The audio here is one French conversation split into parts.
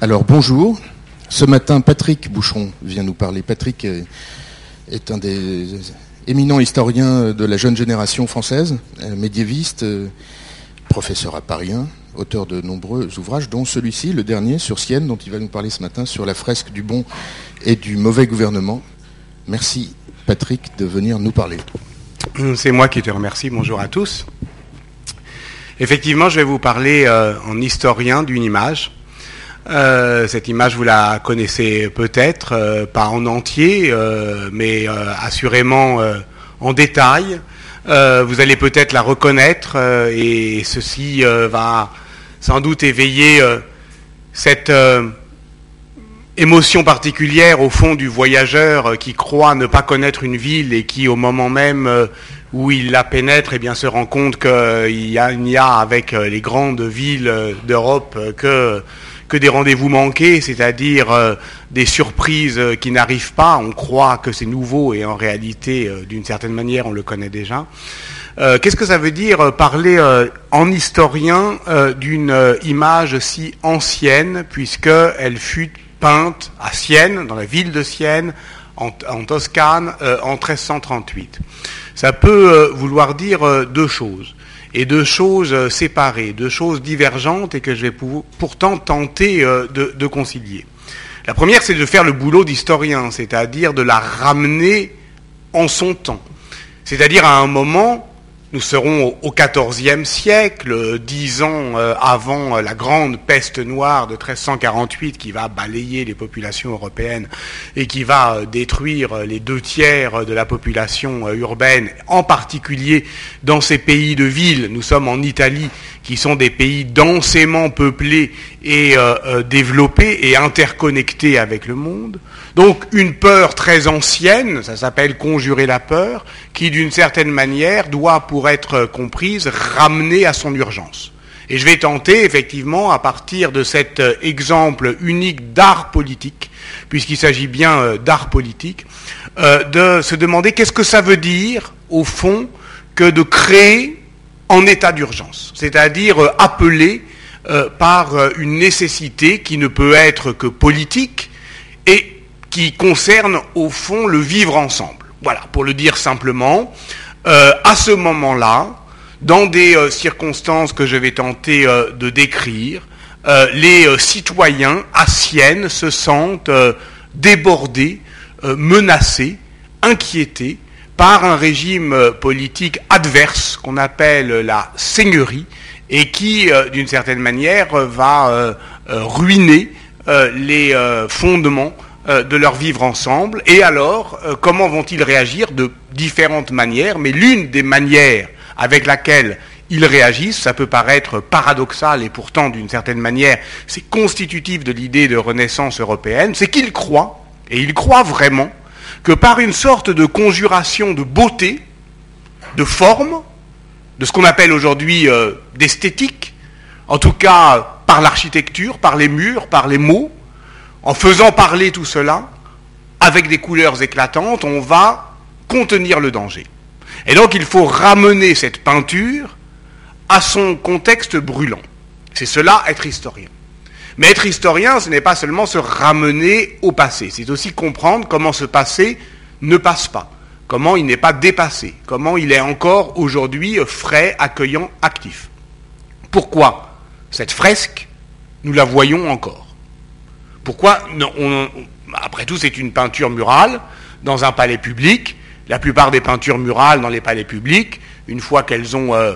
Alors bonjour. Ce matin, Patrick Boucheron vient nous parler. Patrick est un des éminents historiens de la jeune génération française, médiéviste, professeur à Paris 1, auteur de nombreux ouvrages, dont celui-ci, le dernier, sur Sienne, dont il va nous parler ce matin, sur la fresque du bon et du mauvais gouvernement. Merci Patrick de venir nous parler. C'est moi qui te remercie. Bonjour à tous. Effectivement, je vais vous parler euh, en historien d'une image. Euh, cette image, vous la connaissez peut-être, euh, pas en entier, mais assurément en détail. vous allez peut-être la reconnaître et ceci va sans doute éveiller cette émotion particulière au fond du voyageur qui croit ne pas connaître une ville et qui au moment même où il la pénètre, eh bien se rend compte qu'il n'y a, avec euh, les grandes villes euh, d'Europe euh, que, que des rendez-vous manqués, c'est-à-dire des surprises qui n'arrivent pas. On croit que c'est nouveau et en réalité, d'une certaine manière, on le connaît déjà. Qu'est-ce que ça veut dire parler en historien d'une image si ancienne, puisqu'elle fut peinte à Sienne, dans la ville de Sienne, en, en Toscane, en 1338 ça peut euh, vouloir dire euh, deux choses, et deux choses euh, séparées, deux choses divergentes et que je vais pourtant tenter de, concilier. La première, c'est de faire le boulot d'historien, c'est-à-dire de la ramener en son temps. C'est-à-dire à un moment nous serons au XIVe siècle, dix ans euh, avant euh, la grande peste noire de 1348 qui va balayer les populations européennes et qui va euh, détruire les deux tiers de la population urbaine, en particulier dans ces pays de ville. Nous sommes en Italie, qui sont des pays densément peuplés et développés et interconnectés avec le monde. Donc une peur très ancienne, ça s'appelle conjurer la peur, qui d'une certaine manière doit, pour être comprise, ramener à son urgence. Et je vais tenter, effectivement, à partir de cet exemple unique d'art politique, puisqu'il s'agit bien euh, d'art politique, euh, de se demander qu'est-ce que ça veut dire, au fond, que de créer en état d'urgence, c'est-à-dire euh, appelé par une nécessité qui ne peut être que politique et qui concerne au fond le vivre ensemble. Voilà, pour le dire simplement, euh, à ce moment-là, dans des euh, circonstances que je vais tenter euh, de décrire, les citoyens à Sienne se sentent débordés, menacés, inquiétés par un régime politique adverse qu'on appelle la seigneurie et qui, d'une certaine manière, va ruiner les fondements euh, de leur vivre ensemble. Et alors, euh, comment vont-ils réagir de différentes manières Mais l'une des manières avec laquelle ils réagissent, ça peut paraître paradoxal et pourtant d'une certaine manière c'est constitutif de l'idée de renaissance européenne, c'est qu'ils croient, et ils croient vraiment, que par une sorte de conjuration de beauté, de forme, de ce qu'on appelle aujourd'hui euh, d'esthétique, en tout cas par l'architecture, par les murs, par les mots, en faisant parler tout cela, avec des couleurs éclatantes, on va contenir le danger. Et donc il faut ramener cette peinture à son contexte brûlant. C'est cela être historien. Mais être historien, ce n'est pas seulement se ramener au passé, c'est aussi comprendre comment ce passé ne passe pas, comment il n'est pas dépassé, comment il est encore aujourd'hui frais, accueillant, actif. Pourquoi cette fresque, nous la voyons encore pourquoi Après tout, c'est une peinture murale dans un palais public. La plupart des peintures murales dans les palais publics, une fois qu'elles ont euh,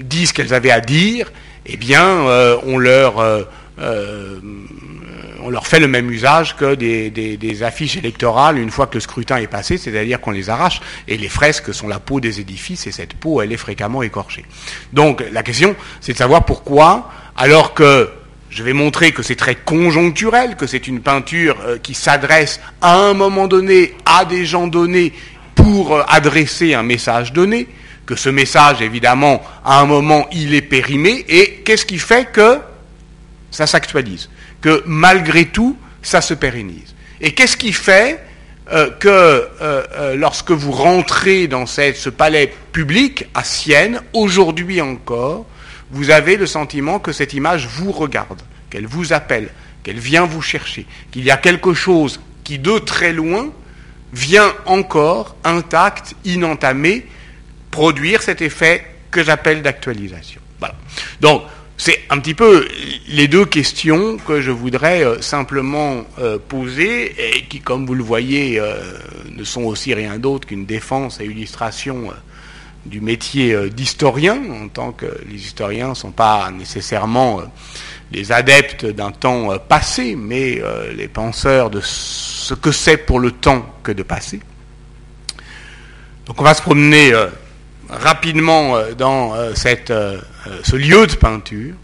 dit ce qu'elles avaient à dire, eh bien, euh, on leur euh, on leur fait le même usage que des, affiches électorales une fois que le scrutin est passé, c'est-à-dire qu'on les arrache. Et les fresques sont la peau des édifices, et cette peau, elle est fréquemment écorchée. Donc la question, c'est de savoir pourquoi, alors que je vais montrer que c'est très conjoncturel, que c'est une peinture euh, qui s'adresse à un moment donné à des gens donnés pour euh, adresser un message donné, que ce message, évidemment, à un moment, il est périmé, et qu'est-ce qui fait que ça s'actualise, que malgré tout, ça se pérennise. Et qu'est-ce qui fait euh, que lorsque vous rentrez dans ce palais public à Sienne, aujourd'hui encore, vous avez le sentiment que cette image vous regarde, qu'elle vous appelle, qu'elle vient vous chercher, qu'il y a quelque chose qui de très loin vient encore intact, inentamé, produire cet effet que j'appelle d'actualisation. Voilà. Donc, c'est un petit peu les deux questions que je voudrais euh, simplement euh, poser et qui, comme vous le voyez, euh, ne sont aussi rien d'autre qu'une défense et illustration du métier d'historien, en tant que les historiens ne sont pas nécessairement les adeptes d'un temps passé, mais les penseurs de ce que c'est pour le temps que de passer. Donc on va se promener rapidement dans euh, ce lieu de peinture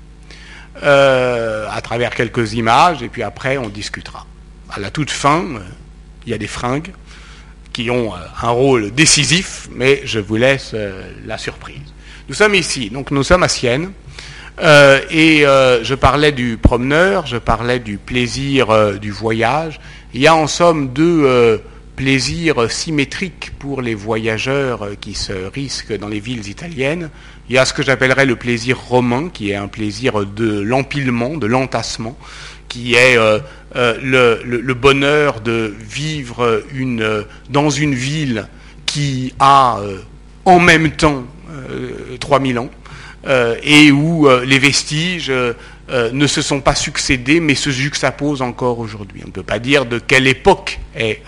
euh, à travers quelques images, et puis après on discutera. À la toute fin, euh, il y a des fringues qui ont un rôle décisif, mais je vous laisse la surprise. Nous sommes ici, donc nous sommes à Sienne, et je parlais du promeneur, je parlais du plaisir du voyage. Il y a en somme deux plaisirs symétriques pour les voyageurs qui se risquent dans les villes italiennes. Il y a ce que j'appellerais le plaisir romain, qui est un plaisir de l'empilement, de l'entassement, qui est euh, euh, le, bonheur de vivre une, dans une ville qui a euh, en même temps 3000 ans, et où les vestiges ne se sont pas succédés, mais se juxtaposent encore aujourd'hui. On ne peut pas dire de quelle époque est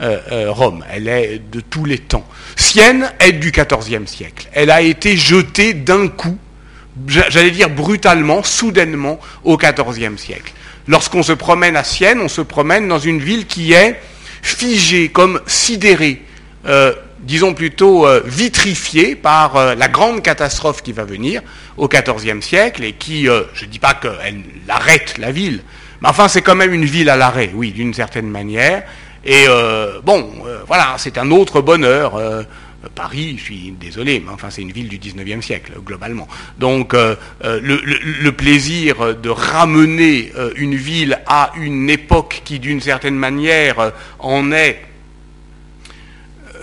euh, euh, Rome, elle est de tous les temps. Sienne est du XIVe siècle. Elle a été jetée d'un coup, j'allais dire brutalement, soudainement, au XIVe siècle. Lorsqu'on se promène à Sienne, on se promène dans une ville qui est figée, comme sidérée, euh, disons plutôt vitrifiée par la grande catastrophe qui va venir au XIVe siècle et qui, je ne dis pas qu'elle arrête la ville, mais enfin c'est quand même une ville à l'arrêt, oui, d'une certaine manière. Et euh, bon, euh, voilà, c'est un autre bonheur. Euh, Paris, je suis désolé, mais enfin c'est une ville du 19e siècle, globalement. Donc le, plaisir de ramener une ville à une époque qui, d'une certaine manière, en est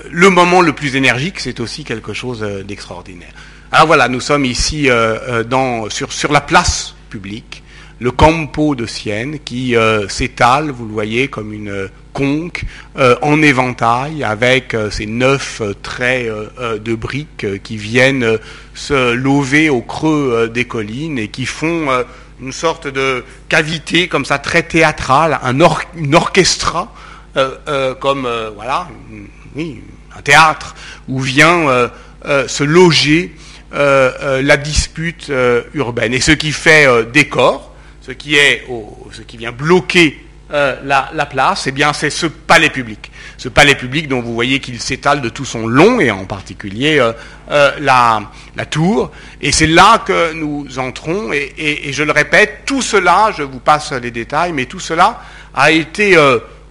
le moment le plus énergique, c'est aussi quelque chose d'extraordinaire. Alors voilà, nous sommes ici sur la place publique, le Campo de Sienne, qui s'étale, vous le voyez, comme une conque euh, en éventail avec euh, ces neuf euh, traits de briques qui viennent se lever au creux des collines et qui font une sorte de cavité comme ça très théâtrale, un une orchestra comme voilà, oui, un théâtre où vient se loger la dispute urbaine. Et ce qui fait décor, ce qui est ce qui vient bloquer euh, la, place, eh bien, c'est ce palais public. Ce palais public dont vous voyez qu'il s'étale de tout son long, et en particulier euh, euh, la, tour. Et c'est là que nous entrons, et, je le répète, tout cela, je vous passe les détails, mais tout cela a été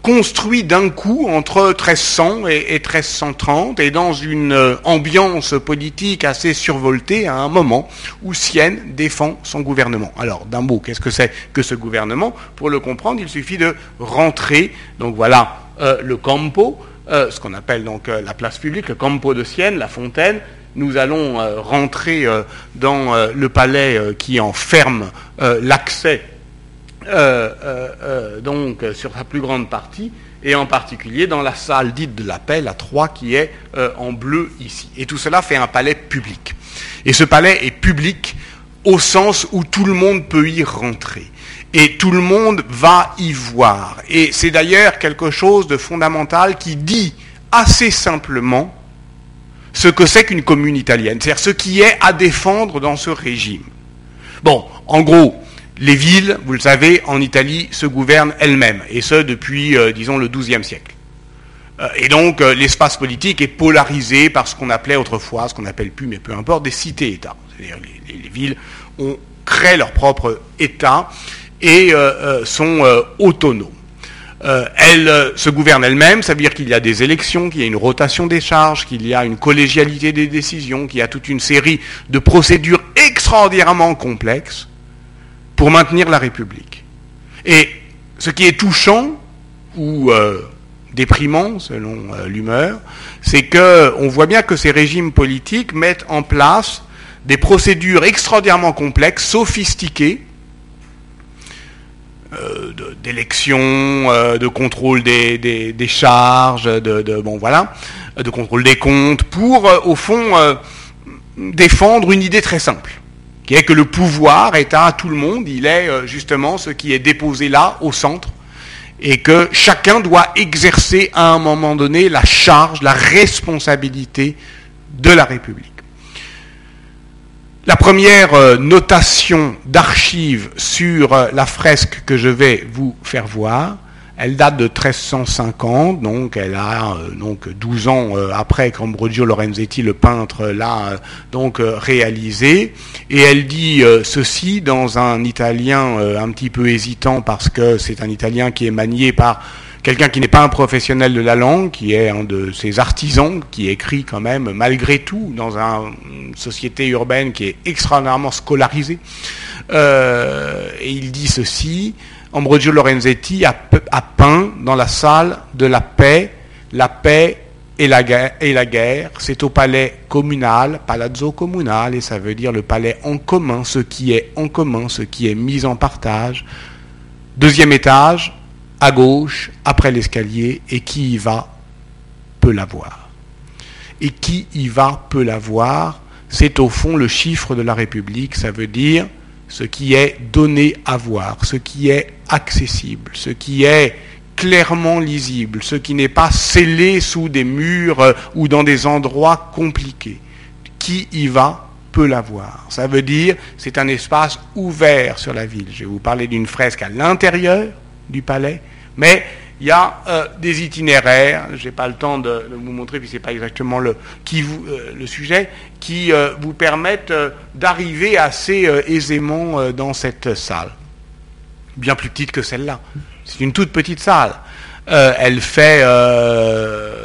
construit d'un coup entre 1300 et, 1330 et dans une euh, ambiance politique assez survoltée à un moment où Sienne défend son gouvernement. Alors, d'un mot, qu'est-ce que c'est que ce gouvernement? Pour le comprendre, il suffit de rentrer. Donc voilà euh, le campo, euh, ce qu'on appelle donc la place publique, le campo de Sienne, la fontaine, nous allons rentrer dans le palais qui enferme l'accès donc sur sa plus grande partie, et en particulier dans la salle dite de l'appel à Troyes qui est en bleu ici. Et tout cela fait un palais public. Et ce palais est public au sens où tout le monde peut y rentrer. Et tout le monde va y voir. Et c'est d'ailleurs quelque chose de fondamental qui dit assez simplement ce que c'est qu'une commune italienne, c'est-à-dire ce qui est à défendre dans ce régime. Bon, en gros, les villes, vous le savez, en Italie se gouvernent elles-mêmes, et ce depuis, euh, disons, le XIIe siècle. Euh, et donc, euh, l'espace politique est polarisé par ce qu'on appelait autrefois, ce qu'on appelle plus, mais peu importe, des cités-États. C'est-à-dire les, les, villes ont créé leur propre État et sont autonomes. elles se gouvernent elles-mêmes, ça veut dire qu'il y a des élections, qu'il y a une rotation des charges, qu'il y a une collégialité des décisions, qu'il y a toute une série de procédures extraordinairement complexes pour maintenir la République. Et ce qui est touchant ou euh, déprimant, selon euh, l'humeur, c'est qu'on voit bien que ces régimes politiques mettent en place des procédures extraordinairement complexes, sophistiquées, d'élection, de, contrôle des, charges, de, bon voilà, de contrôle des comptes, pour au fond défendre une idée très simple, qui est que le pouvoir est à tout le monde, il est justement ce qui est déposé là, au centre, et que chacun doit exercer à un moment donné la charge, la responsabilité de la République. La première euh, notation d'archives sur euh, la fresque que je vais vous faire voir, elle date de 1350, donc elle a euh, donc 12 ans après qu'Ambrogio Lorenzetti, le peintre, l'a donc réalisé. Et elle dit ceci dans un italien un petit peu hésitant parce que c'est un italien qui est manié par quelqu'un qui n'est pas un professionnel de la langue, qui est un de ces artisans, qui écrit quand même malgré tout dans une société urbaine qui est extraordinairement scolarisée. Euh, et il dit ceci, Ambrogio Lorenzetti a, peint dans la salle de la paix, la paix et la guerre, et la guerre, c'est au palais communal, palazzo comunale, et ça veut dire le palais en commun, ce qui est en commun, ce qui est mis en partage. Deuxième étage, à gauche, après l'escalier, et qui y va peut l'avoir. Et qui y va peut l'avoir, c'est au fond le chiffre de la République, ça veut dire ce qui est donné à voir, ce qui est accessible, ce qui est clairement lisible, ce qui n'est pas scellé sous des murs euh, ou dans des endroits compliqués. Qui y va peut l'avoir. Ça veut dire c'est un espace ouvert sur la ville. Je vais vous parler d'une fresque à l'intérieur, du palais, mais il y a euh, des itinéraires, je n'ai pas le temps de, vous montrer, puis ce n'est pas exactement le, qui vous, euh, le sujet, qui euh, vous permettent d'arriver assez aisément dans cette salle. Bien plus petite que celle-là. C'est une toute petite salle. Elle fait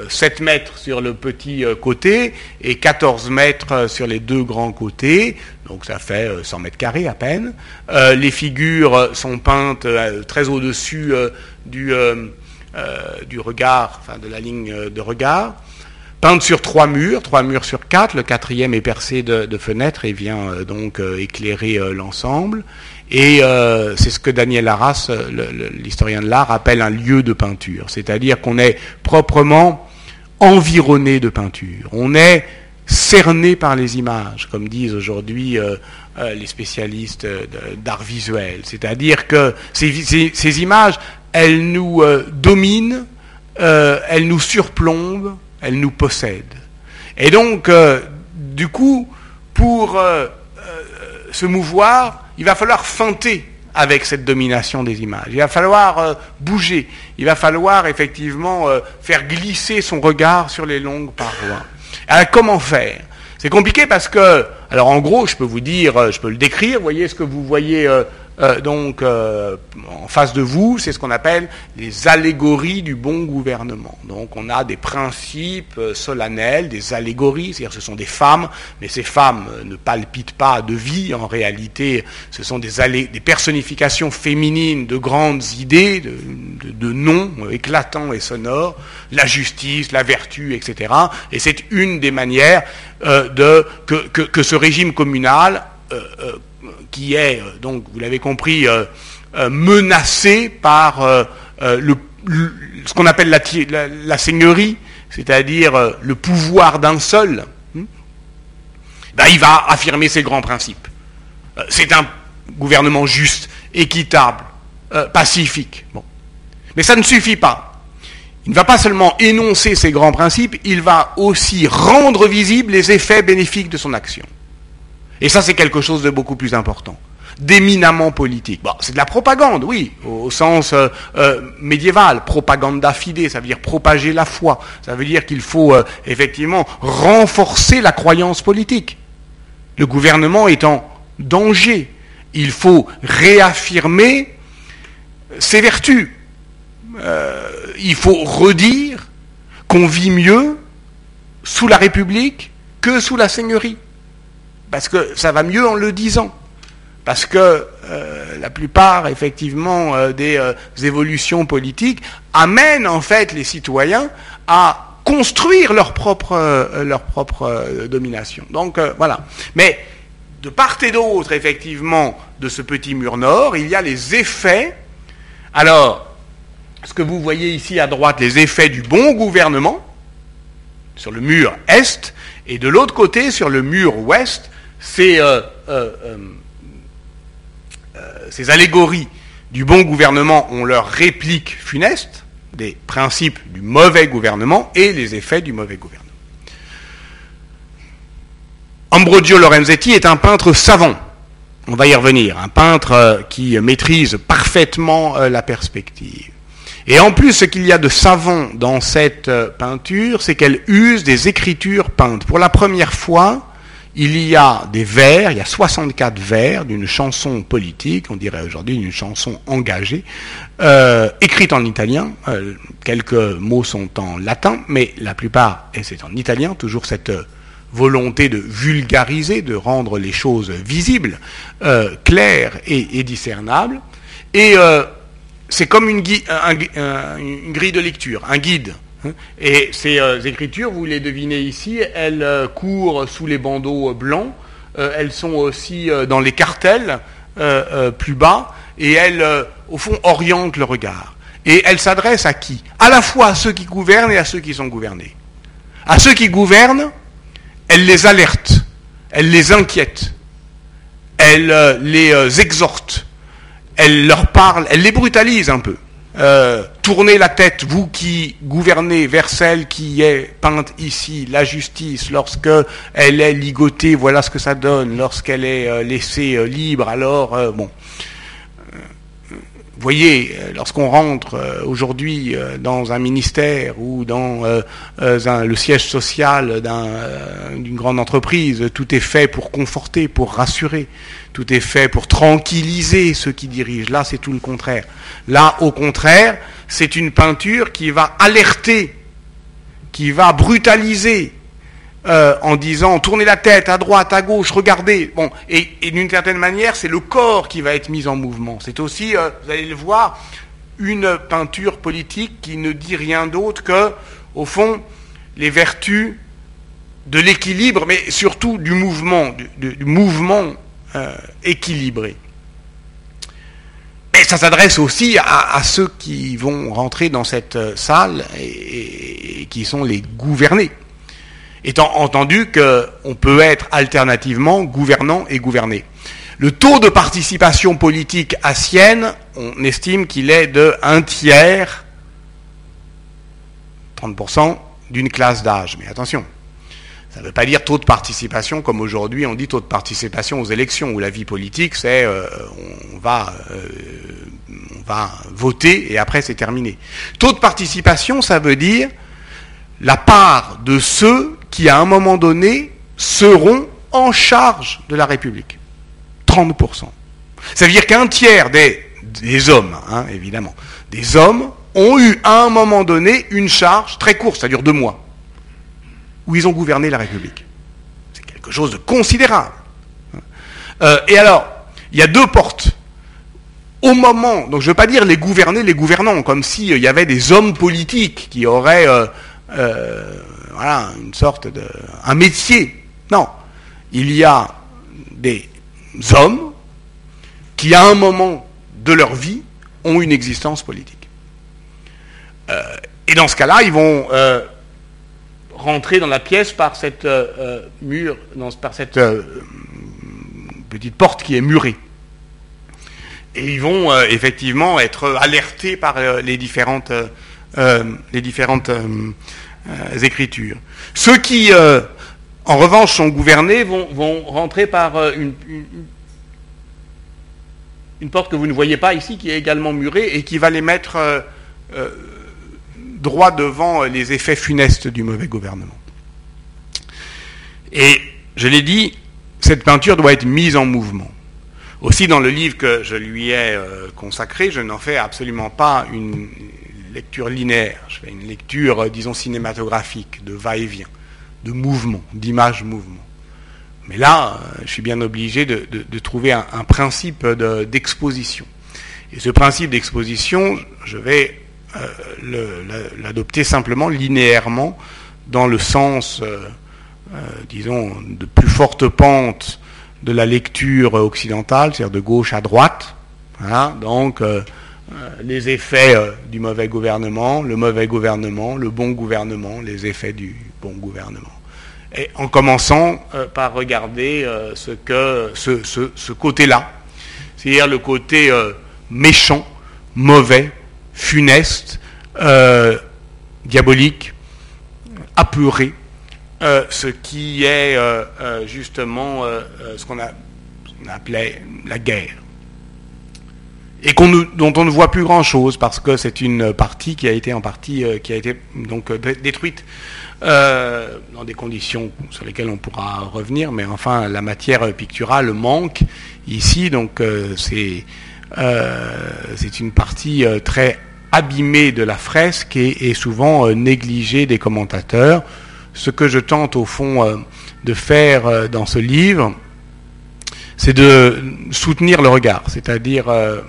7 mètres sur le petit côté et 14 mètres sur les deux grands côtés donc ça fait 100 mètres carrés à peine. les figures sont peintes très au-dessus du, euh, euh, regard, enfin de la ligne de regard, peinte sur trois murs, trois murs sur quatre, le quatrième est percé de, fenêtres et vient euh, donc éclairer l'ensemble. Et c'est ce que Daniel Arras, l'historien de l'art, appelle un lieu de peinture, c'est-à-dire qu'on est proprement environné de peinture. On est cerné par les images, comme disent aujourd'hui les spécialistes d'art visuel. C'est-à-dire que ces, images, elle nous euh, domine, euh, elle nous surplombe, elle nous possède. Et donc, euh, du coup, pour se mouvoir, il va falloir feinter avec cette domination des images. Il va falloir bouger. Il va falloir effectivement faire glisser son regard sur les longues parois. Alors, comment faire? C'est compliqué parce que, alors en gros, je peux vous dire, je peux le décrire. Voyez ce que vous voyez euh, donc euh, en face de vous, c'est ce qu'on appelle les allégories du bon gouvernement. Donc on a des principes euh, solennels, des allégories, c'est-à-dire ce sont des femmes, mais ces femmes ne palpitent pas de vie, en réalité ce sont des, des personnifications féminines de grandes idées, de, noms éclatants et sonores, la justice, la vertu, etc. Et c'est une des manières de, que, ce régime communal qui est, euh, donc vous l'avez compris, euh, euh, menacé par ce qu'on appelle la, seigneurie, c'est-à-dire le pouvoir d'un seul, hmm, ben, il va affirmer ses grands principes. C'est un gouvernement juste, équitable, pacifique. Mais ça ne suffit pas. Il ne va pas seulement énoncer ses grands principes, il va aussi rendre visibles les effets bénéfiques de son action. Et ça, c'est quelque chose de beaucoup plus important d'éminemment politique. Bon, c'est de la propagande, oui, au, sens euh, euh, médiéval. Propaganda fide, ça veut dire propager la foi. Ça veut dire qu'il faut euh, effectivement renforcer la croyance politique. Le gouvernement est en danger. Il faut réaffirmer ses vertus. il faut redire qu'on vit mieux sous la République que sous la Seigneurie. Parce que ça va mieux en le disant. Parce que euh, la plupart, effectivement, euh, des euh, évolutions politiques amènent en fait les citoyens à construire leur propre, leur propre domination. Donc voilà. Mais de part et d'autre, effectivement, de ce petit mur nord, il y a les effets Alors, ce que vous voyez ici à droite, les effets du bon gouvernement, sur le mur est, et de l'autre côté, sur le mur ouest, ces, euh, euh, euh, ces allégories du bon gouvernement ont leur réplique funeste, des principes du mauvais gouvernement et les effets du mauvais gouvernement. Ambrogio Lorenzetti est un peintre savant. On va y revenir. Un peintre qui maîtrise parfaitement la perspective. Et en plus, ce qu'il y a de savant dans cette peinture, c'est qu'elle use des écritures peintes. Pour la première fois, il y a des vers, il y a 64 vers d'une chanson politique, on dirait aujourd'hui une chanson engagée, euh, écrite en italien. Euh, quelques mots sont en latin, mais la plupart, et c'est en italien, toujours cette volonté de vulgariser, de rendre les choses visibles, claires et, et discernables. Et c'est comme une, grille de lecture, un guide. Hein. Et ces euh, écritures, vous les devinez ici, elles euh, courent sous les bandeaux blancs, euh, elles sont aussi dans les cartels plus bas, et elles, au fond, orientent le regard. Et elles s'adressent à qui? À la fois à ceux qui gouvernent et à ceux qui sont gouvernés. À ceux qui gouvernent, elles les alertent, elles les inquiètent, elles les exhortent, elle leur parle, elle les brutalise un peu. Euh, tournez la tête, vous qui gouvernez, vers celle qui est peinte ici, la justice, lorsque elle est ligotée, voilà ce que ça donne, lorsqu'elle est euh, laissée euh, libre, alors, bon. Vous voyez, lorsqu'on rentre aujourd'hui dans un ministère ou dans le siège social d'une grande entreprise, tout est fait pour conforter, pour rassurer. Tout est fait pour tranquilliser ceux qui dirigent. Là, c'est tout le contraire. Là, au contraire, c'est une peinture qui va alerter, qui va brutaliser, euh, en disant tournez la tête à droite, à gauche, regardez. Bon, et, d'une certaine manière, c'est le corps qui va être mis en mouvement. C'est aussi, euh, vous allez le voir, une peinture politique qui ne dit rien d'autre que, au fond, les vertus de l'équilibre, mais surtout du mouvement, du mouvement euh, équilibré. Et ça s'adresse aussi à, ceux qui vont rentrer dans cette salle et, qui sont les gouvernés. Étant entendu qu'on peut être alternativement gouvernant et gouverné. Le taux de participation politique à Sienne, on estime qu'il est de un tiers, 30% d'une classe d'âge. Mais attention, ça ne veut pas dire taux de participation comme aujourd'hui on dit taux de participation aux élections où la vie politique c'est euh, on va euh, on va voter et après c'est terminé. Taux de participation ça veut dire la part de ceux qui à un moment donné seront en charge de la République. 30%. Ça veut dire qu'un tiers des, des hommes, hein, évidemment, des hommes ont eu à un moment donné une charge très courte, c'est-à-dire deux mois où ils ont gouverné la République. C'est quelque chose de considérable. Euh, et alors, il y a deux portes. Au moment, donc je ne veux pas dire les gouvernés, les gouvernants, comme s'il y avait des hommes politiques qui auraient euh, euh, voilà, une sorte de. un métier. Non. Il y a des hommes qui, à un moment de leur vie, ont une existence politique. et dans ce cas-là, ils vont rentrer dans la pièce par cette euh, euh, mur, par cette euh, petite porte qui est murée. Et ils vont effectivement être alertés par les différentes, les différentes écritures. Ceux qui, en revanche, sont gouvernés vont, rentrer par une, une, porte que vous ne voyez pas ici, qui est également murée et qui va les mettre droit devant les effets funestes du mauvais gouvernement. Et je l'ai dit, cette peinture doit être mise en mouvement. Aussi, dans le livre que je lui ai euh, consacré, je n'en fais absolument pas une lecture linéaire. Je fais une lecture, euh, disons, cinématographique, de va-et-vient, de mouvement, d'image-mouvement. Mais là, euh, je suis bien obligé de, trouver un, principe d'exposition. Et ce principe d'exposition, je vais l'adopter simplement linéairement dans le sens, euh, euh, disons, de plus forte pente de la lecture occidentale, c'est-à-dire de gauche à droite. donc, euh, les effets du mauvais gouvernement, le mauvais gouvernement, le bon gouvernement, les effets du bon gouvernement. Et en commençant par regarder ce, que, ce, côté-là, c'est-à-dire le côté méchant, mauvais, funeste, diabolique, apeuré, ce qui est justement ce qu'on appelait la guerre. Et dont on ne voit plus grand-chose parce que c'est une partie qui a été en partie euh, qui a été euh, détruite euh, dans des conditions sur lesquelles on pourra revenir, mais enfin la matière picturale manque ici, donc c'est une partie très abîmée de la fresque et souvent négligée des commentateurs. Ce que je tente au fond de faire dans ce livre, c'est de soutenir le regard, c'est-à-dire, euh,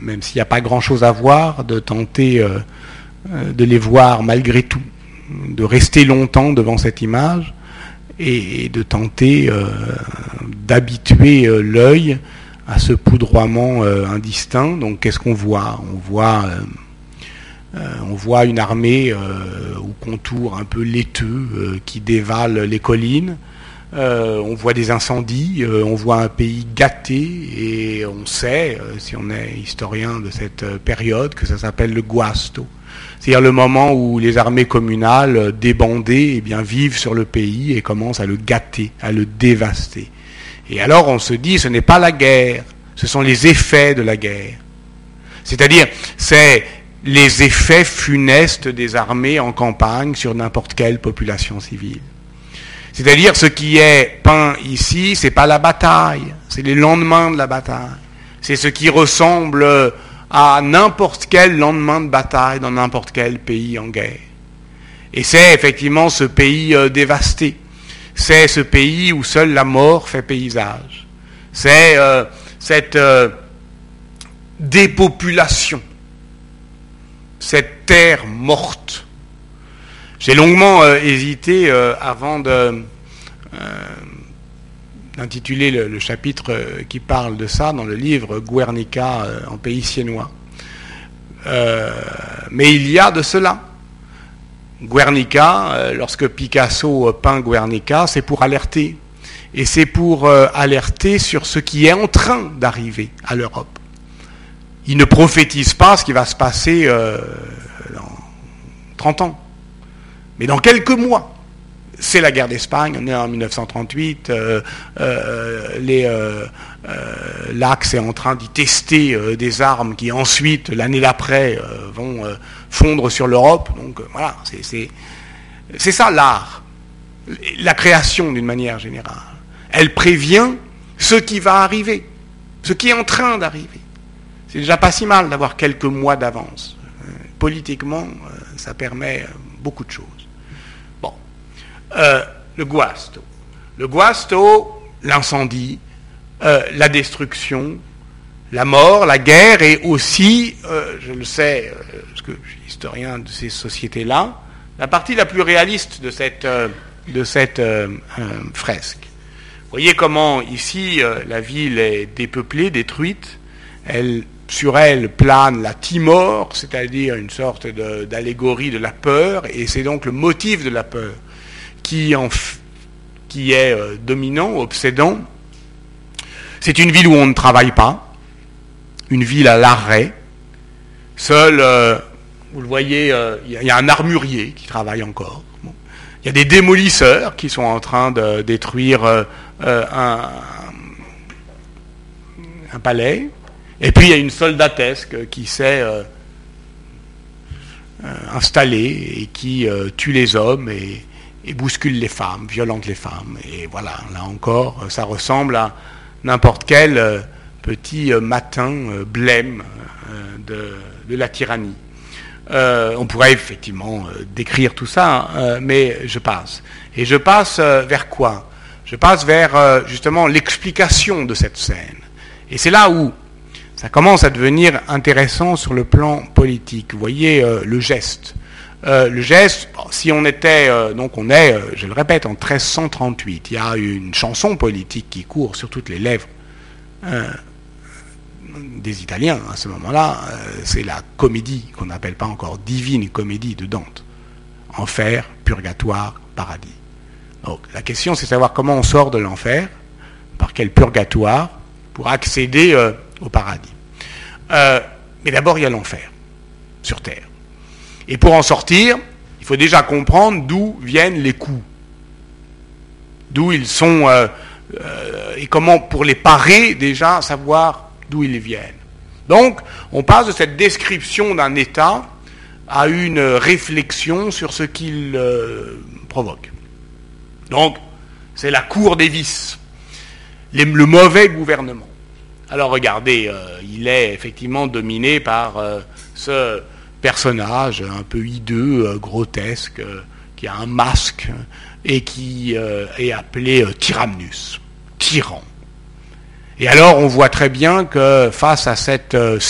même s'il n'y a pas grand-chose à voir, de tenter euh, euh, de les voir malgré tout, de rester longtemps devant cette image et, de tenter d'habituer l'œil à ce poudroiement indistinct. Donc qu'est-ce qu'on voit? On voit on voit une armée au contour un peu laiteux qui dévale les collines. Euh, on voit des incendies, euh, on voit un pays gâté et on sait, euh, si on est historien de cette période, que ça s'appelle le guasto. C'est-à-dire le moment où les armées communales débandées eh bien, vivent sur le pays et commencent à le gâter, à le dévaster. Et alors on se dit, ce n'est pas la guerre, ce sont les effets de la guerre. C'est-à-dire, c'est les effets funestes des armées en campagne sur n'importe quelle population civile. C'est-à-dire ce qui est peint ici, c'est pas la bataille, c'est les lendemains de la bataille. C'est ce qui ressemble à n'importe quel lendemain de bataille dans n'importe quel pays en guerre. Et c'est effectivement ce pays euh, dévasté. C'est ce pays où seule la mort fait paysage. C'est euh, cette euh, dépopulation, cette terre morte j'ai longuement euh, hésité euh, avant euh, d'intituler le, chapitre qui parle de ça dans le livre Guernica en pays siennois. mais il y a de cela. Guernica, lorsque Picasso peint Guernica, c'est pour alerter. Et c'est pour alerter sur ce qui est en train d'arriver à l'Europe. Il ne prophétise pas ce qui va se passer dans 30 ans. Mais dans quelques mois, c'est la guerre d'Espagne, on est en 1938, euh, euh, euh, l'Axe est en train d'y tester des armes qui ensuite, l'année d'après, vont fondre sur l'Europe. Donc voilà, c'est ça l'art, la création d'une manière générale. Elle prévient ce qui va arriver, ce qui est en train d'arriver. C'est déjà pas si mal d'avoir quelques mois d'avance. Politiquement, ça permet beaucoup de choses. Euh, le guasto. Le guasto, l'incendie, euh, la destruction, la mort, la guerre et aussi, euh, je le sais, parce que je suis historien de ces sociétés-là, la partie la plus réaliste de cette, fresque. Vous voyez comment ici la ville est dépeuplée, détruite, elle, sur elle plane la timor, c'est-à-dire une sorte d'allégorie de la peur, et c'est donc le motif de la peur qui, en, qui est euh, dominant, obsédant. C'est une ville où on ne travaille pas, une ville à l'arrêt. Seul, euh, vous le voyez, euh, il y, a un armurier qui travaille encore. Il y a des démolisseurs qui sont en train de détruire un, un, palais. Et puis il y a une soldatesque qui s'est installée et qui tue les hommes et, et bouscule les femmes, violente les femmes. Et voilà, là encore, ça ressemble à n'importe quel euh, petit euh, matin euh, blême de, la tyrannie. on pourrait effectivement décrire tout ça, hein, mais je passe. Et je passe vers quoi? Je passe vers justement l'explication de cette scène. Et c'est là où ça commence à devenir intéressant sur le plan politique. Vous voyez le geste. Euh, le geste, si on était, euh, donc on est, euh, je le répète, en 1338, il y a une chanson politique qui court sur toutes les lèvres des Italiens à ce moment-là, c'est la comédie qu'on n'appelle pas encore divine comédie de Dante. Enfer, purgatoire, paradis. Donc la question c'est de savoir comment on sort de l'enfer, par quel purgatoire, pour accéder au paradis. Mais d'abord il y a l'enfer, sur Terre. Et pour en sortir, il faut déjà comprendre d'où viennent les coups. D'où ils sont, et comment pour les parer déjà savoir d'où ils viennent. Donc, on passe de cette description d'un État à une réflexion sur ce qu'il euh, provoque. Donc, c'est la cour des vices, le mauvais gouvernement. Alors regardez, euh, il est effectivement dominé par euh, ce personnage un peu hideux, grotesque, qui a un masque et qui est appelé Tyrannus, tyran. Et alors on voit très bien que face à cette euh,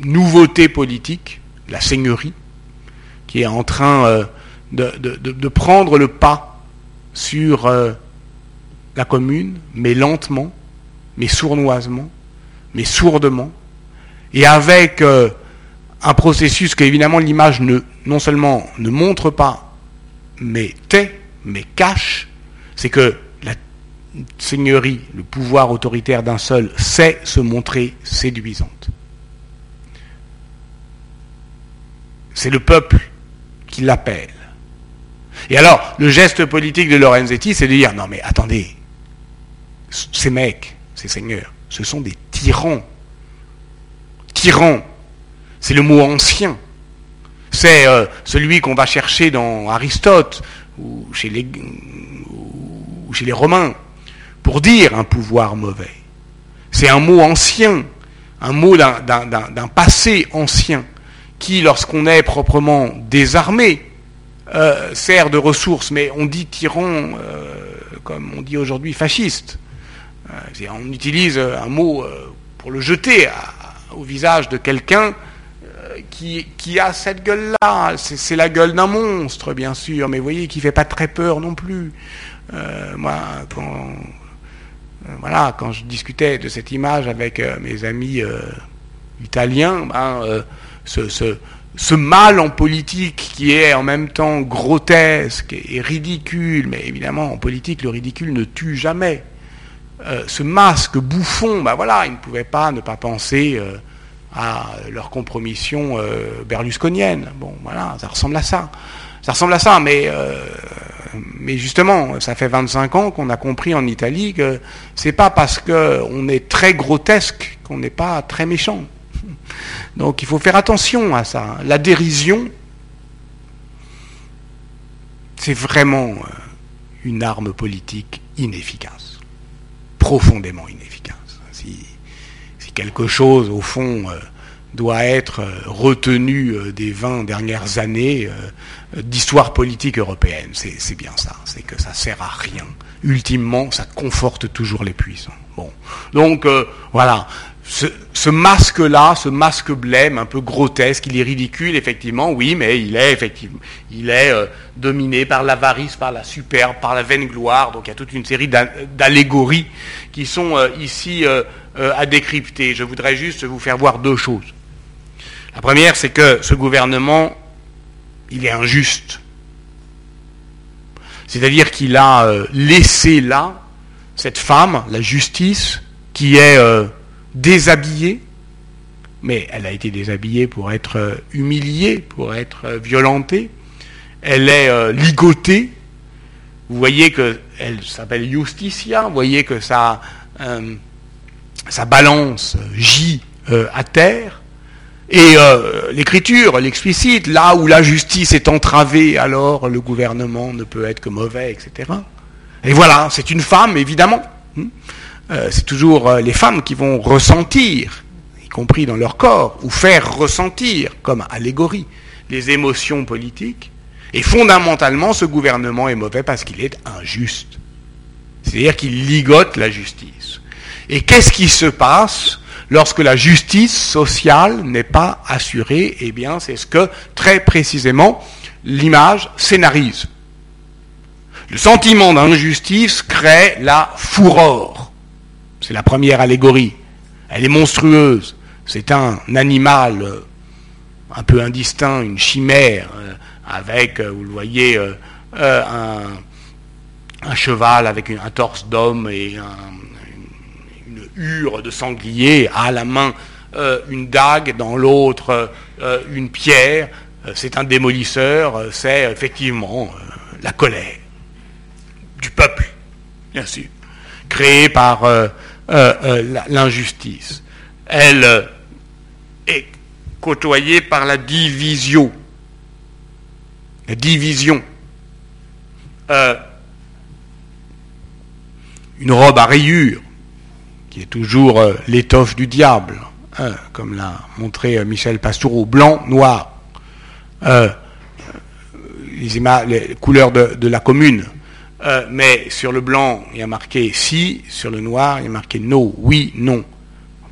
nouveauté politique, la seigneurie, qui est en train euh, de, prendre le pas sur euh, la commune, mais lentement, mais sournoisement, mais sourdement, et avec un processus que évidemment l'image non seulement ne montre pas, mais tait, mais cache, c'est que seigneurie, le pouvoir autoritaire d'un seul, sait se montrer séduisante. C'est le peuple qui l'appelle. Et alors, le geste politique de Lorenzetti, c'est de dire, non mais attendez, ces mecs, ces seigneurs, ce sont des tyrans. Tyrans, c'est le mot ancien. C'est euh, celui qu'on va chercher dans Aristote ou chez les, Romains pour dire un pouvoir mauvais. C'est un mot ancien, un mot d'un passé ancien, qui, lorsqu'on est proprement désarmé, euh, sert de ressource. Mais on dit tyran, euh, comme on dit aujourd'hui fasciste. On utilise un mot pour le jeter au visage de quelqu'un qui, a cette gueule-là. C'est la gueule d'un monstre, bien sûr, mais vous voyez, qui ne fait pas très peur non plus. moi, quand euh, voilà, quand je discutais de cette image avec euh, mes amis euh, italiens, ben, ce, mal en politique qui est en même temps grotesque et ridicule, mais évidemment en politique le ridicule ne tue jamais. ce masque bouffon, ben voilà, ils ne pouvaient pas ne pas penser à leur compromission berlusconienne. Bon, voilà, ça ressemble à ça. Ça ressemble à ça, mais mais justement, ça fait 25 ans qu'on a compris en Italie que c'est pas parce qu'on est très grotesque qu'on n'est pas très méchant. Donc il faut faire attention à ça. La dérision, c'est vraiment euh, une arme politique inefficace, profondément inefficace. Quelque chose, au fond, euh, doit être euh, retenu des 20 dernières années, d'histoire politique européenne. C'est bien ça. C'est que ça sert à rien. Ultimement, ça conforte toujours les puissants. Bon. Donc, euh, voilà. Ce, masque-là, ce masque blême, un peu grotesque, il est ridicule, effectivement, oui, mais il est effectivement, il est euh, dominé par l'avarice, par la superbe, par la vaine gloire. Donc il y a toute une série d'allégories qui sont euh, ici à décrypter. Je voudrais juste vous faire voir deux choses. La première, c'est que ce gouvernement il est injuste. C'est-à-dire qu'il a euh, laissé là cette femme, la justice, qui est euh, déshabillée, mais elle a été déshabillée pour être euh, humiliée, pour être violentée. Elle est ligotée. Vous voyez qu'elle s'appelle Justicia. Vous voyez que sa, balance gît à terre. Et euh, l'écriture l'explicite, là où la justice est entravée, alors le gouvernement ne peut être que mauvais, etc. Et voilà, c'est une femme, évidemment. Euh, c'est toujours euh, les femmes qui vont ressentir, y compris dans leur corps, ou faire ressentir, comme allégorie, les émotions politiques. Et fondamentalement, ce gouvernement est mauvais parce qu'il est injuste. C'est-à-dire qu'il ligote la justice. Et qu'est-ce qui se passe lorsque la justice sociale n'est pas assurée, eh bien, c'est ce que, très précisément, l'image scénarise. Le sentiment d'injustice crée la fureur. C'est la première allégorie. Elle est monstrueuse. C'est un animal euh, un peu indistinct, une chimère, euh, avec, euh, vous le voyez, un, cheval avec un torse d'homme et une, hure de sanglier, à la main une dague, dans l'autre une pierre. c'est un démolisseur, c'est effectivement la colère du peuple, bien sûr, créée par l'injustice. Elle est côtoyée par la division. La division. Euh, une robe à rayures, qui est toujours euh, l'étoffe du diable, hein, comme l'a montré euh, Michel Pastoureau, blanc, noir. les, couleurs de la commune. Mais sur le blanc, il y a marqué si, sur le noir, il y a marqué no, oui, non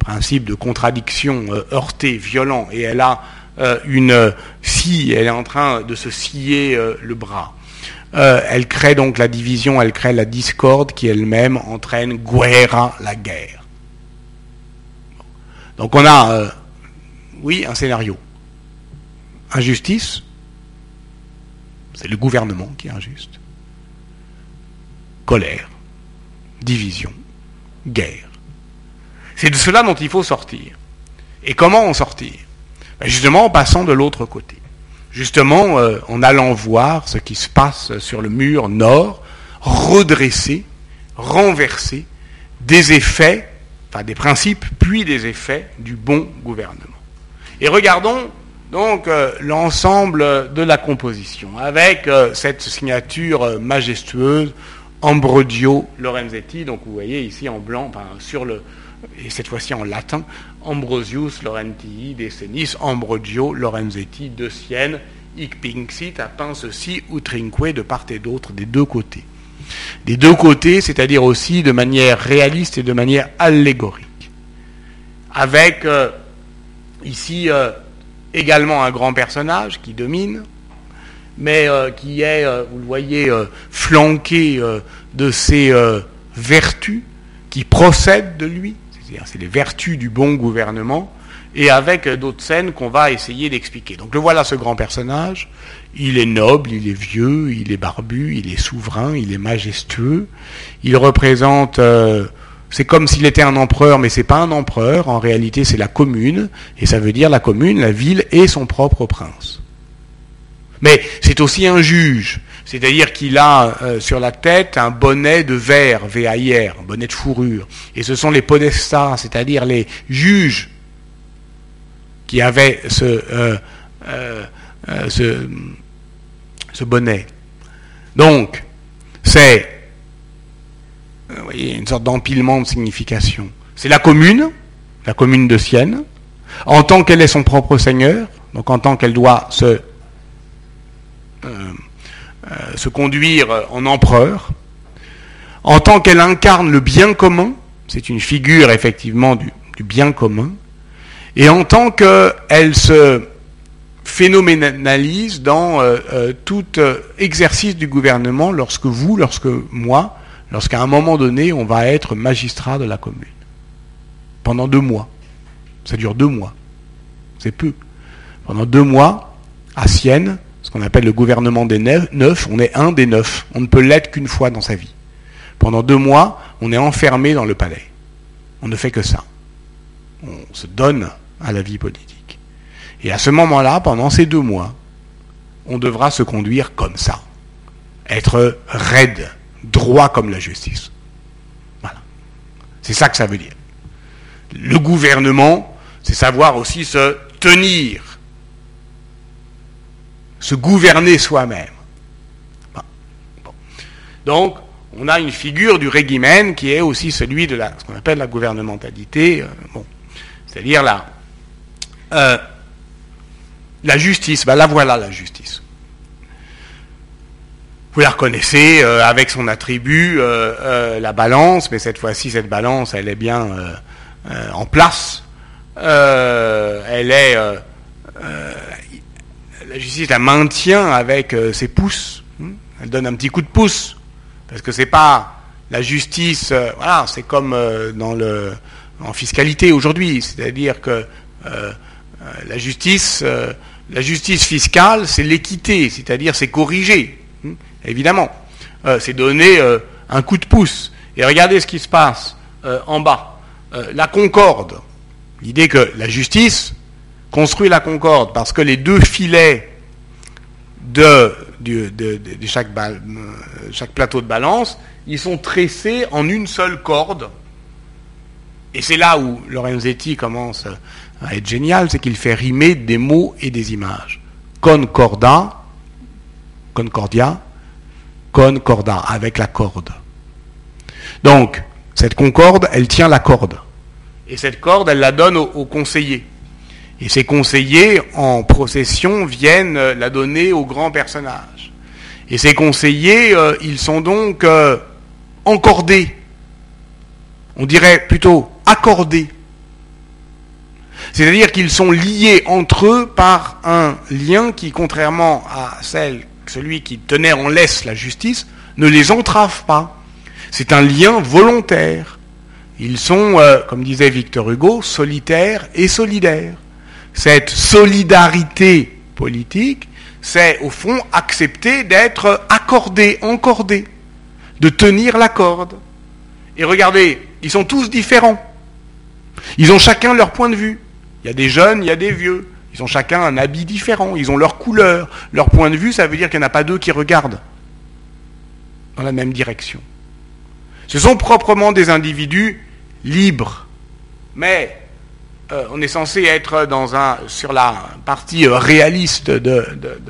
principe de contradiction euh, heurté, violent, et elle a euh, une scie, elle est en train de se scier euh, le bras. elle crée donc la division, elle crée la discorde qui elle-même entraîne guerra, la guerre. Donc on a, oui, un scénario. Injustice, c'est le gouvernement qui est injuste. Colère, division, guerre. C'est de cela dont il faut sortir. Et comment en sortir? Ben, Justement en passant de l'autre côté. Justement euh, en allant voir ce qui se passe sur le mur nord, redresser, renverser des effets, enfin des principes, puis des effets du bon gouvernement. Et regardons donc euh, l'ensemble de la composition, avec euh, cette signature majestueuse, Ambrogio Lorenzetti, donc vous voyez ici en blanc, sur le, et cette fois-ci en latin, Ambrosius Laurentii de Senis, Ambrogio Lorenzetti de Sienne, hic pinxit, a peint ceci utrinque de part et d'autre, des deux côtés. Des deux côtés, c'est-à-dire aussi de manière réaliste et de manière allégorique. Avec euh, ici euh, également un grand personnage qui domine, mais euh, qui est, vous le voyez, flanqué de ses vertus qui procèdent de lui, c'est les vertus du bon gouvernement, et avec d'autres scènes qu'on va essayer d'expliquer. Donc le voilà ce grand personnage, il est noble, il est vieux, il est barbu, il est souverain, il est majestueux, il représente... Euh, c'est comme s'il était un empereur, mais c'est pas un empereur. En réalité, c'est la commune, et ça veut dire la commune, la ville et son propre prince. Mais c'est aussi un juge. C'est-à-dire qu'il a euh, sur la tête un bonnet de verre, VAIR, un bonnet de fourrure. Et ce sont les podestats, c'est-à-dire les juges qui avaient ce, euh, euh, ce, bonnet. Donc, c'est une sorte d'empilement de signification. C'est la commune, la commune de Sienne, en tant qu'elle est son propre seigneur, donc en tant qu'elle doit se se conduire en empereur, en tant qu'elle incarne le bien commun, c'est une figure effectivement du, bien commun, et en tant qu'elle se phénoménalise dans euh, euh, tout exercice du gouvernement lorsque vous, lorsque moi, lorsqu'à un moment donné, on va être magistrat de la commune. Pendant deux mois. Ça dure deux mois. C'est peu. Pendant deux mois, à Sienne, qu'on appelle le gouvernement des neufs, on est un des neuf. On ne peut l'être qu'une fois dans sa vie. Pendant deux mois, on est enfermé dans le palais. On ne fait que ça. On se donne à la vie politique. Et à ce moment-là, pendant ces deux mois, on devra se conduire comme ça. Être raide, droit comme la justice. Voilà. C'est ça que ça veut dire. Le gouvernement, c'est savoir aussi se tenir se gouverner soi-même. Donc, on a une figure du régimen qui est aussi celui de ce qu'on appelle la gouvernementalité, euh, c'est-à-dire la, euh, la justice. Ben la voilà la justice. Vous la reconnaissez euh, avec son attribut, la balance, mais cette fois-ci, cette balance, elle est bien en place. elle est la justice la maintient avec euh, ses pouces. Hein. Elle donne un petit coup de pouce. Parce que c'est pas la justice, euh, voilà, c'est comme euh, dans le, en fiscalité aujourd'hui. C'est-à-dire que la justice, la justice fiscale, c'est l'équité, c'est-à-dire c'est corriger, hein, évidemment. c'est donner un coup de pouce. Et regardez ce qui se passe en bas. la concorde. L'idée que la justice construit la concorde parce que les deux filets de, chaque, chaque, plateau de balance, ils sont tressés en une seule corde. Et c'est là où Lorenzetti commence à être génial, c'est qu'il fait rimer des mots et des images. Concorda, concordia, concorda, avec la corde. Donc, cette concorde, elle tient la corde. Et cette corde, elle la donne aux conseillers. Et ces conseillers en procession viennent euh, la donner aux grands personnages. Et ces conseillers, euh, ils sont donc euh, encordés. On dirait plutôt accordés. C'est-à-dire qu'ils sont liés entre eux par un lien qui, contrairement à celui qui tenait en laisse la justice, ne les entrave pas. C'est un lien volontaire. Ils sont, comme disait Victor Hugo, solitaires et solidaires cette solidarité politique, c'est au fond accepter d'être accordé, encordé, de tenir la corde. Et regardez, ils sont tous différents. Ils ont chacun leur point de vue. Il y a des jeunes, il y a des vieux. Ils ont chacun un habit différent, ils ont leur couleur. Leur point de vue, ça veut dire qu'il n'y en a pas deux qui regardent dans la même direction. Ce sont proprement des individus libres. Mais euh, on est censé être sur la partie euh, réaliste de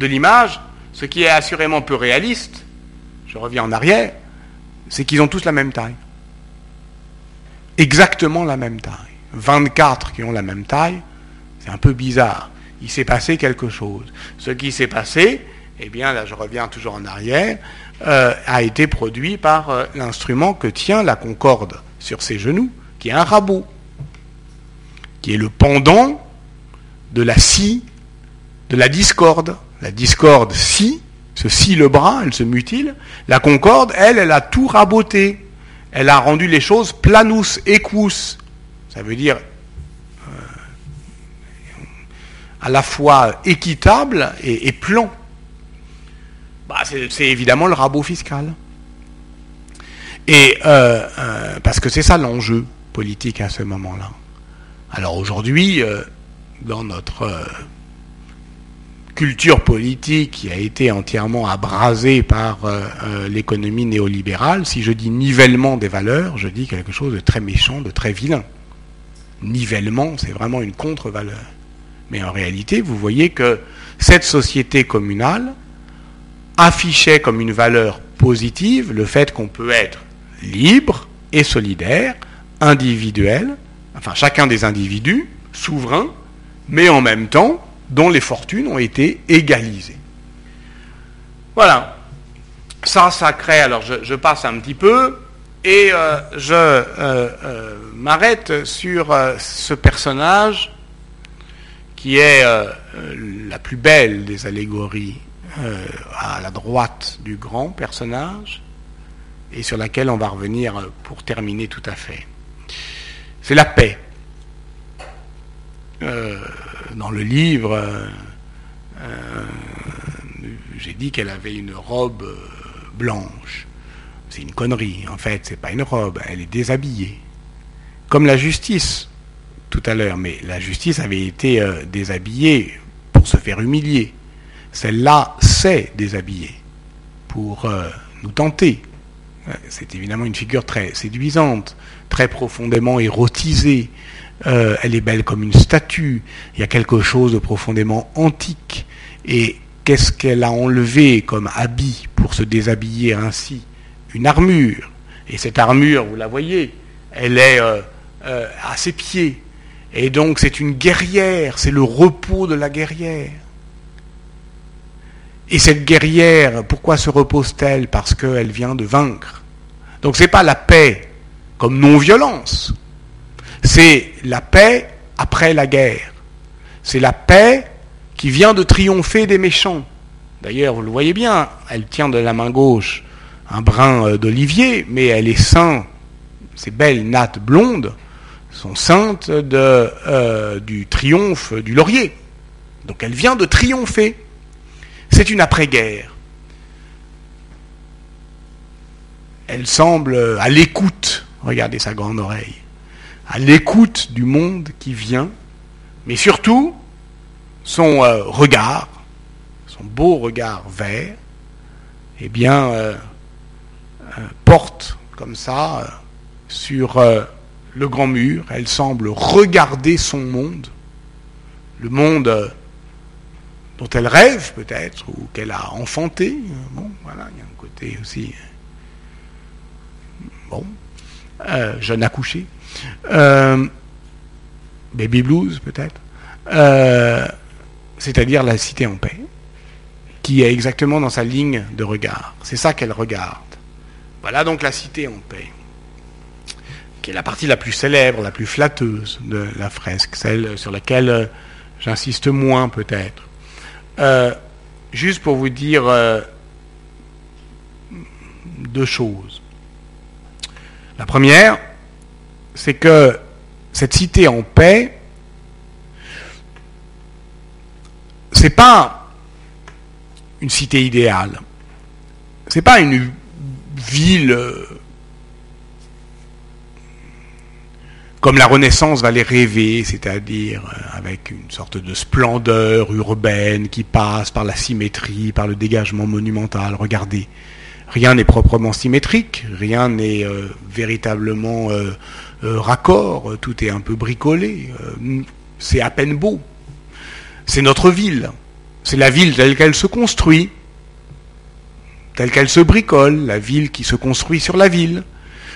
l'image, ce qui est assurément peu réaliste, je reviens en arrière, c'est qu'ils ont tous la même taille. Exactement la même taille. 24 qui ont la même taille, c'est un peu bizarre. Il s'est passé quelque chose. Ce qui s'est passé, eh bien là je reviens toujours en arrière, euh, a été produit par l'instrument que tient la concorde sur ses genoux qui est un rabot, qui est le pendant de la scie, de la discorde. La discorde scie, se scie le bras, elle se mutile. La concorde, elle, elle a tout raboté. Elle a rendu les choses planus, equus. Ça veut dire euh, à la fois équitable et, plan. Bah, c'est évidemment le rabot fiscal. Et euh, euh, parce que c'est ça l'enjeu politique à ce moment-là. Alors aujourd'hui, euh, dans notre euh, culture politique qui a été entièrement abrasée par euh, l'économie néolibérale, si je dis nivellement des valeurs, je dis quelque chose de très méchant, de très vilain. Nivellement, c'est vraiment une contre-valeur. Mais en réalité, vous voyez que cette société communale affichait comme une valeur positive le fait qu'on peut être libre et solidaire, individuels, enfin chacun des individus, souverains, mais en même temps dont les fortunes ont été égalisées. Voilà. Ça, ça crée, alors je, passe un petit peu, et euh, je euh, euh, m'arrête sur ce personnage qui est la plus belle des allégories à la droite du grand personnage, et sur laquelle on va revenir pour terminer tout à fait c'est la paix. Euh, dans le livre, euh, euh, j'ai dit qu'elle avait une robe blanche. C'est une connerie, en fait, c'est pas une robe, elle est déshabillée. Comme la justice, tout à l'heure, mais la justice avait été déshabillée pour se faire humilier. Celle-là s'est déshabillée pour nous tenter. C'est évidemment une figure très séduisante très profondément érotisée. Euh, elle est belle comme une statue. Il y a quelque chose de profondément antique. Et qu'est-ce qu'elle a enlevé comme habit pour se déshabiller ainsi? Une armure. Et cette armure, vous la voyez, elle est euh, euh, à ses pieds. Et donc c'est une guerrière, c'est le repos de la guerrière. Et cette guerrière, pourquoi se repose-t-elle? Parce qu'elle vient de vaincre. Donc ce n'est pas la paix comme non-violence. C'est la paix après la guerre. C'est la paix qui vient de triompher des méchants. D'ailleurs, vous le voyez bien, elle tient de la main gauche un brin euh, d'olivier, mais elle est sain ces belles nattes blondes sont ceintes de, du triomphe du laurier. Donc elle vient de triompher. C'est une après-guerre. Elle semble à l'écoute, regardez sa grande oreille, à l'écoute du monde qui vient, mais surtout son euh, regard, son beau regard vert, eh bien, euh, euh, porte comme ça sur le grand mur. Elle semble regarder son monde, le monde dont elle rêve peut-être, ou qu'elle a enfanté. Bon, voilà, il y a un côté aussi. Bon, jeune accouché. baby blues peut-être c'est-à-dire la cité en paix, qui est exactement dans sa ligne de regard. C'est ça qu'elle regarde. Voilà donc la cité en paix, qui est la partie la plus célèbre, la plus flatteuse de la fresque, celle sur laquelle euh, j'insiste moins peut-être. Euh, juste pour vous dire euh, deux choses. La première, c'est que cette cité en paix, c'est pas une cité idéale. C'est pas une ville euh, comme la Renaissance va les rêver, c'est-à-dire euh, avec une sorte de splendeur urbaine qui passe par la symétrie, par le dégagement monumental. Regardez, rien n'est proprement symétrique, rien n'est euh, véritablement raccord, tout est un peu bricolé, c'est à peine beau. C'est notre ville. C'est la ville telle qu'elle se construit, telle qu'elle se bricole, la ville qui se construit sur la ville.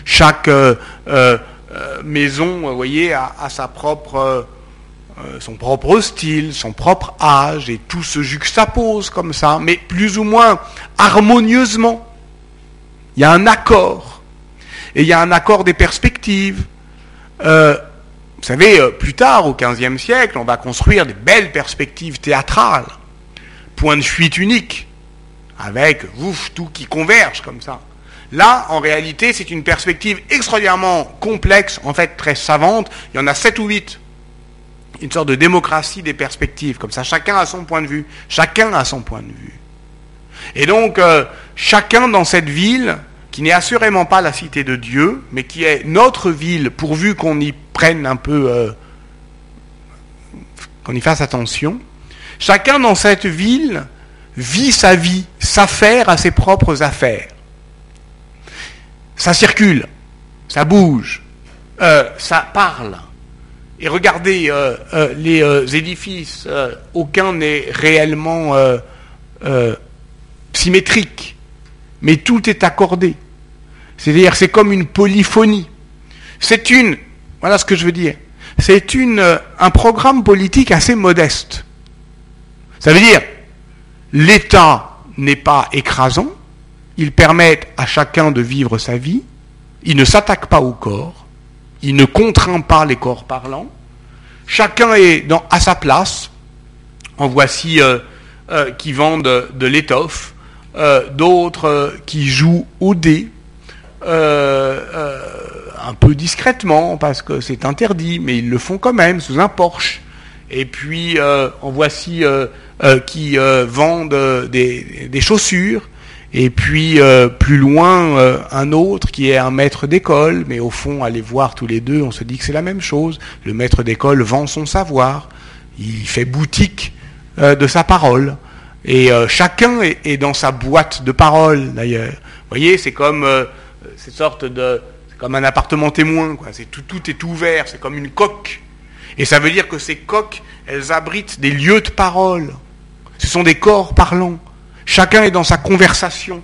Chaque euh, euh, euh, maison, vous voyez, a, son propre style, son propre âge, et tout se juxtapose comme ça, mais plus ou moins harmonieusement. Il y a un accord. Et il y a un accord des perspectives. Vous savez, euh, plus tard, au XVe siècle, on va construire des belles perspectives théâtrales, point de fuite unique, avec tout qui converge comme ça. Là, en réalité, c'est une perspective extraordinairement complexe, en fait très savante. Il y en a sept ou huit. Une sorte de démocratie des perspectives, comme ça. Chacun a son point de vue. Chacun a son point de vue. Et donc, euh, chacun dans cette ville qui n'est assurément pas la cité de Dieu, mais qui est notre ville, pourvu qu'on y prenne un peu, euh, qu'on y fasse attention. Chacun dans cette ville vit sa vie, s'affaire à ses propres affaires. Ça circule, ça bouge, euh, ça parle. Et regardez, les édifices, aucun n'est réellement symétrique, mais tout est accordé. C'est-à-dire, c'est comme une polyphonie. C'est une, voilà ce que je veux dire, c'est une, euh, un programme politique assez modeste. Ça veut dire, l'État n'est pas écrasant, il permet à chacun de vivre sa vie, il ne s'attaque pas au corps, il ne contraint pas les corps parlants, chacun est à sa place. En voici euh, euh, qui vendent de l'étoffe, d'autres qui jouent au dé, euh, euh, un peu discrètement, parce que c'est interdit, mais ils le font quand même sous un Porsche. Et puis, euh, en voici qui vendent des, chaussures. Et puis, plus loin, un autre qui est un maître d'école, mais au fond, allez voir tous les deux, on se dit que c'est la même chose. Le maître d'école vend son savoir, il fait boutique de sa parole. Et chacun est, dans sa boîte de parole, d'ailleurs. Vous voyez, c'est comme c'est sorte de, comme un appartement témoin, quoi. Tout, tout est ouvert, c'est comme une coque. Et ça veut dire que ces coques, elles abritent des lieux de parole. Ce sont des corps parlants. Chacun est dans sa conversation.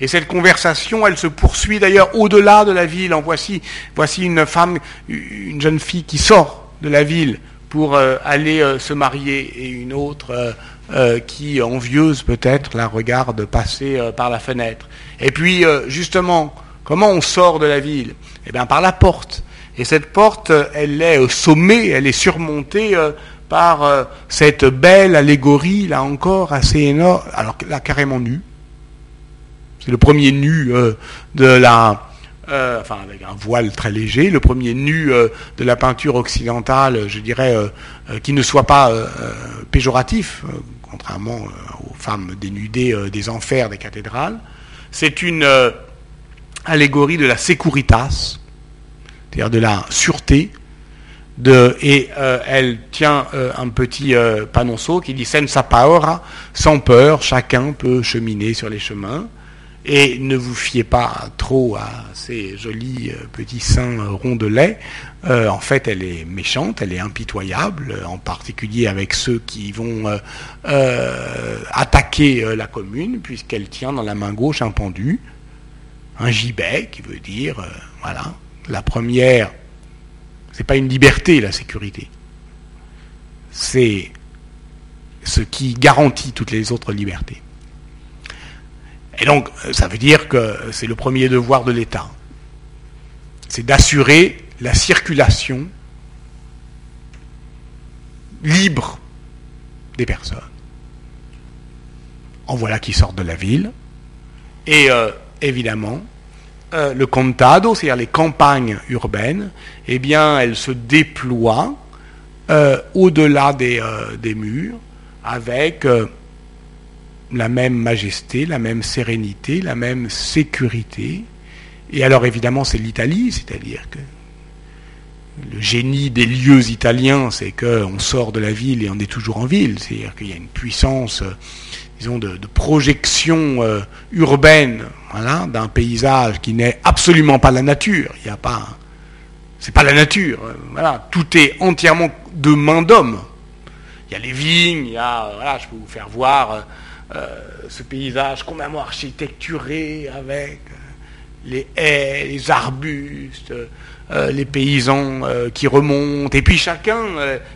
Et cette conversation, elle se poursuit d'ailleurs au-delà de la ville. En voici, voici une femme, une jeune fille qui sort de la ville pour euh, aller euh, se marier et une autre euh, qui, envieuse peut-être, la regarde passer par la fenêtre. Et puis, justement, Comment on sort de la ville? Eh bien par la porte. Et cette porte, elle est au sommet, elle est surmontée euh, par euh, cette belle allégorie, là encore, assez énorme, alors là carrément nue. C'est le premier nu euh, de la enfin avec un voile très léger, le premier nu de la peinture occidentale, je dirais, qui ne soit pas péjoratif, contrairement aux femmes dénudées des enfers des cathédrales. C'est une allégorie de la securitas, c'est-à-dire de la sûreté, de, et euh, elle tient euh, un petit euh, panonceau qui dit Senza paura, sans peur, chacun peut cheminer sur les chemins. Et ne vous fiez pas trop à ces jolis petits seins rondelets. en fait, elle est méchante, elle est impitoyable, en particulier avec ceux qui vont attaquer la commune, puisqu'elle tient dans la main gauche un pendu, un gibet, qui veut dire, voilà, la première n'est pas une liberté, la sécurité. C'est ce qui garantit toutes les autres libertés. Et donc, ça veut dire que c'est le premier devoir de l'État. C'est d'assurer la circulation libre des personnes. En voilà qui sortent de la ville. Et euh, évidemment, euh, le contado, c'est-à-dire les campagnes urbaines, eh bien, elles se déploient euh, au-delà des, des, murs avec la même majesté, la même sérénité, la même sécurité. Et alors, évidemment, c'est l'Italie, c'est-à-dire que le génie des lieux italiens, c'est qu'on sort de la ville et on est toujours en ville, c'est-à-dire qu'il y a une puissance disons, de, projection euh, urbaine voilà, d'un paysage qui n'est absolument pas la nature. Il n'y a pas. C'est pas la nature. Euh, voilà, tout est entièrement de main d'homme. Il y a les vignes. Voilà, je peux vous faire voir euh, ce paysage complètement architecturé avec les haies, les arbustes, les paysans qui remontent. Et puis chacun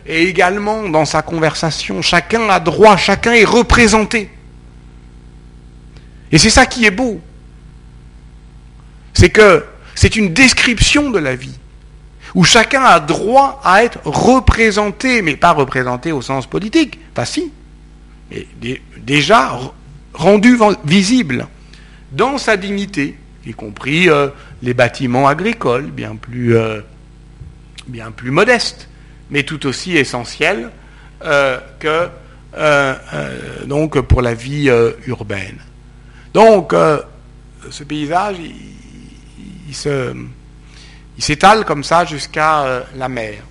est également dans sa conversation. Chacun a droit, chacun est représenté. Et c'est ça qui est beau. C'est que c'est une description de la vie, où chacun a droit à être représenté, mais pas représenté au sens politique, pas si, mais déjà rendu visible dans sa dignité, y compris euh, les bâtiments agricoles, bien plus, euh, bien plus modestes, mais tout aussi essentiels euh, que donc pour la vie urbaine. Donc, ce paysage, il, s'étale comme ça jusqu'à la mer.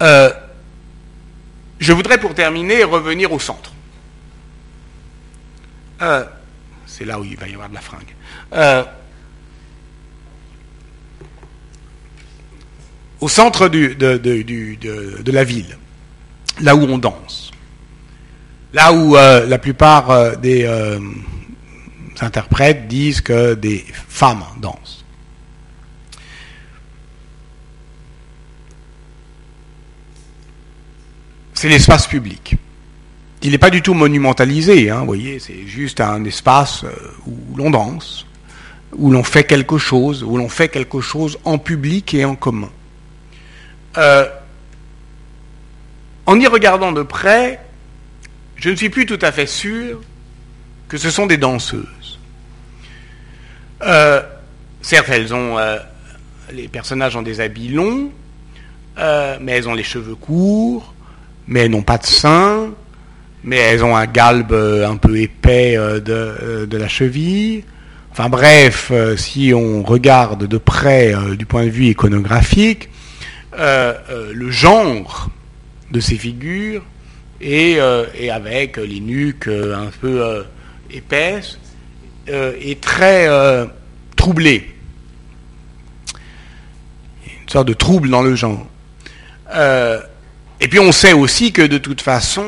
Je voudrais pour terminer revenir au centre. C'est là où il va y avoir de la fringue. au centre de, la ville, là où on danse. Là où euh, la plupart euh, des euh, interprètes disent que des femmes dansent. C'est l'espace public. Il n'est pas du tout monumentalisé, hein, vous voyez, c'est juste un espace où l'on danse, où l'on fait quelque chose, où l'on fait quelque chose en public et en commun. en y regardant de près, je ne suis plus tout à fait sûr que ce sont des danseuses. Euh, certes, elles ont, euh, les personnages ont des habits longs, euh, mais elles ont les cheveux courts, mais elles n'ont pas de seins, mais elles ont un galbe un peu épais de, de, la cheville. Enfin bref, si on regarde de près du point de vue iconographique, le genre de ces figures euh, et, avec les nuques euh, un peu euh, épaisses et très troublées. Une sorte de trouble dans le genre. Et puis on sait aussi que de toute façon,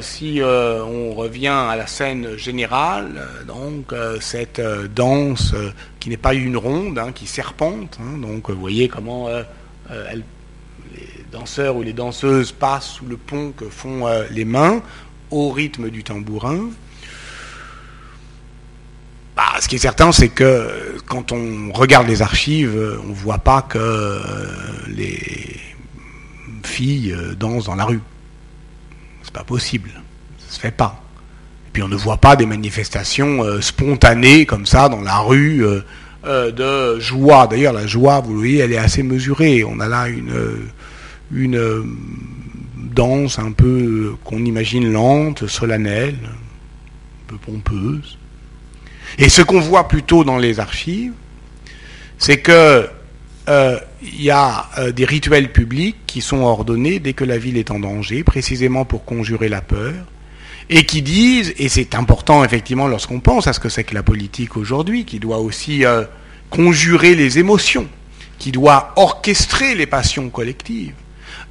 si on revient à la scène générale, donc cette danse qui n'est pas une ronde, hein, qui serpente, hein, donc vous voyez comment elle danseurs ou les danseuses passent sous le pont que font euh, les mains au rythme du tambourin. Bah, ce qui est certain, c'est que quand on regarde les archives, on ne voit pas que euh, les filles euh, dansent dans la rue. C'est pas possible. Ça se fait pas. Et puis on ne voit pas des manifestations spontanées comme ça dans la rue euh, de joie. D'ailleurs, la joie, vous voyez, elle est assez mesurée. On a là une, une euh, danse un peu qu'on imagine lente, solennelle, un peu pompeuse. Et ce qu'on voit plutôt dans les archives, c'est que euh, il y a des rituels publics qui sont ordonnés dès que la ville est en danger, précisément pour conjurer la peur, et qui disent, et c'est important effectivement lorsqu'on pense à ce que c'est que la politique aujourd'hui, qui doit aussi euh, conjurer les émotions, qui doit orchestrer les passions collectives,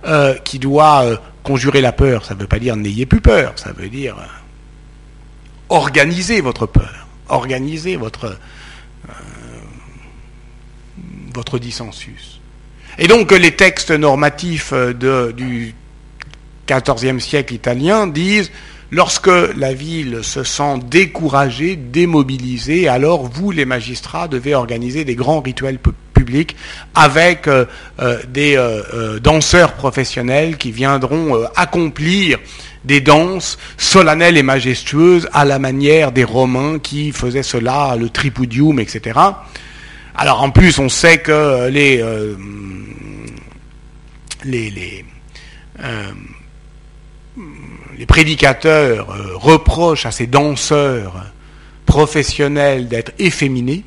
euh, qui doit euh, conjurer la peur, ça ne veut pas dire n'ayez plus peur, ça veut dire organiser votre peur, organiser votre, votre dissensus. Et donc les textes normatifs de, du XIVe siècle italien disent Lorsque la ville se sent découragée, démobilisée, alors vous, les magistrats, devez organiser des grands rituels publics avec euh, euh, des euh, danseurs professionnels qui viendront accomplir des danses solennelles et majestueuses à la manière des Romains qui faisaient cela, le tripudium, etc. Alors en plus, on sait que les, les, les les prédicateurs euh, reprochent à ces danseurs professionnels d'être efféminés.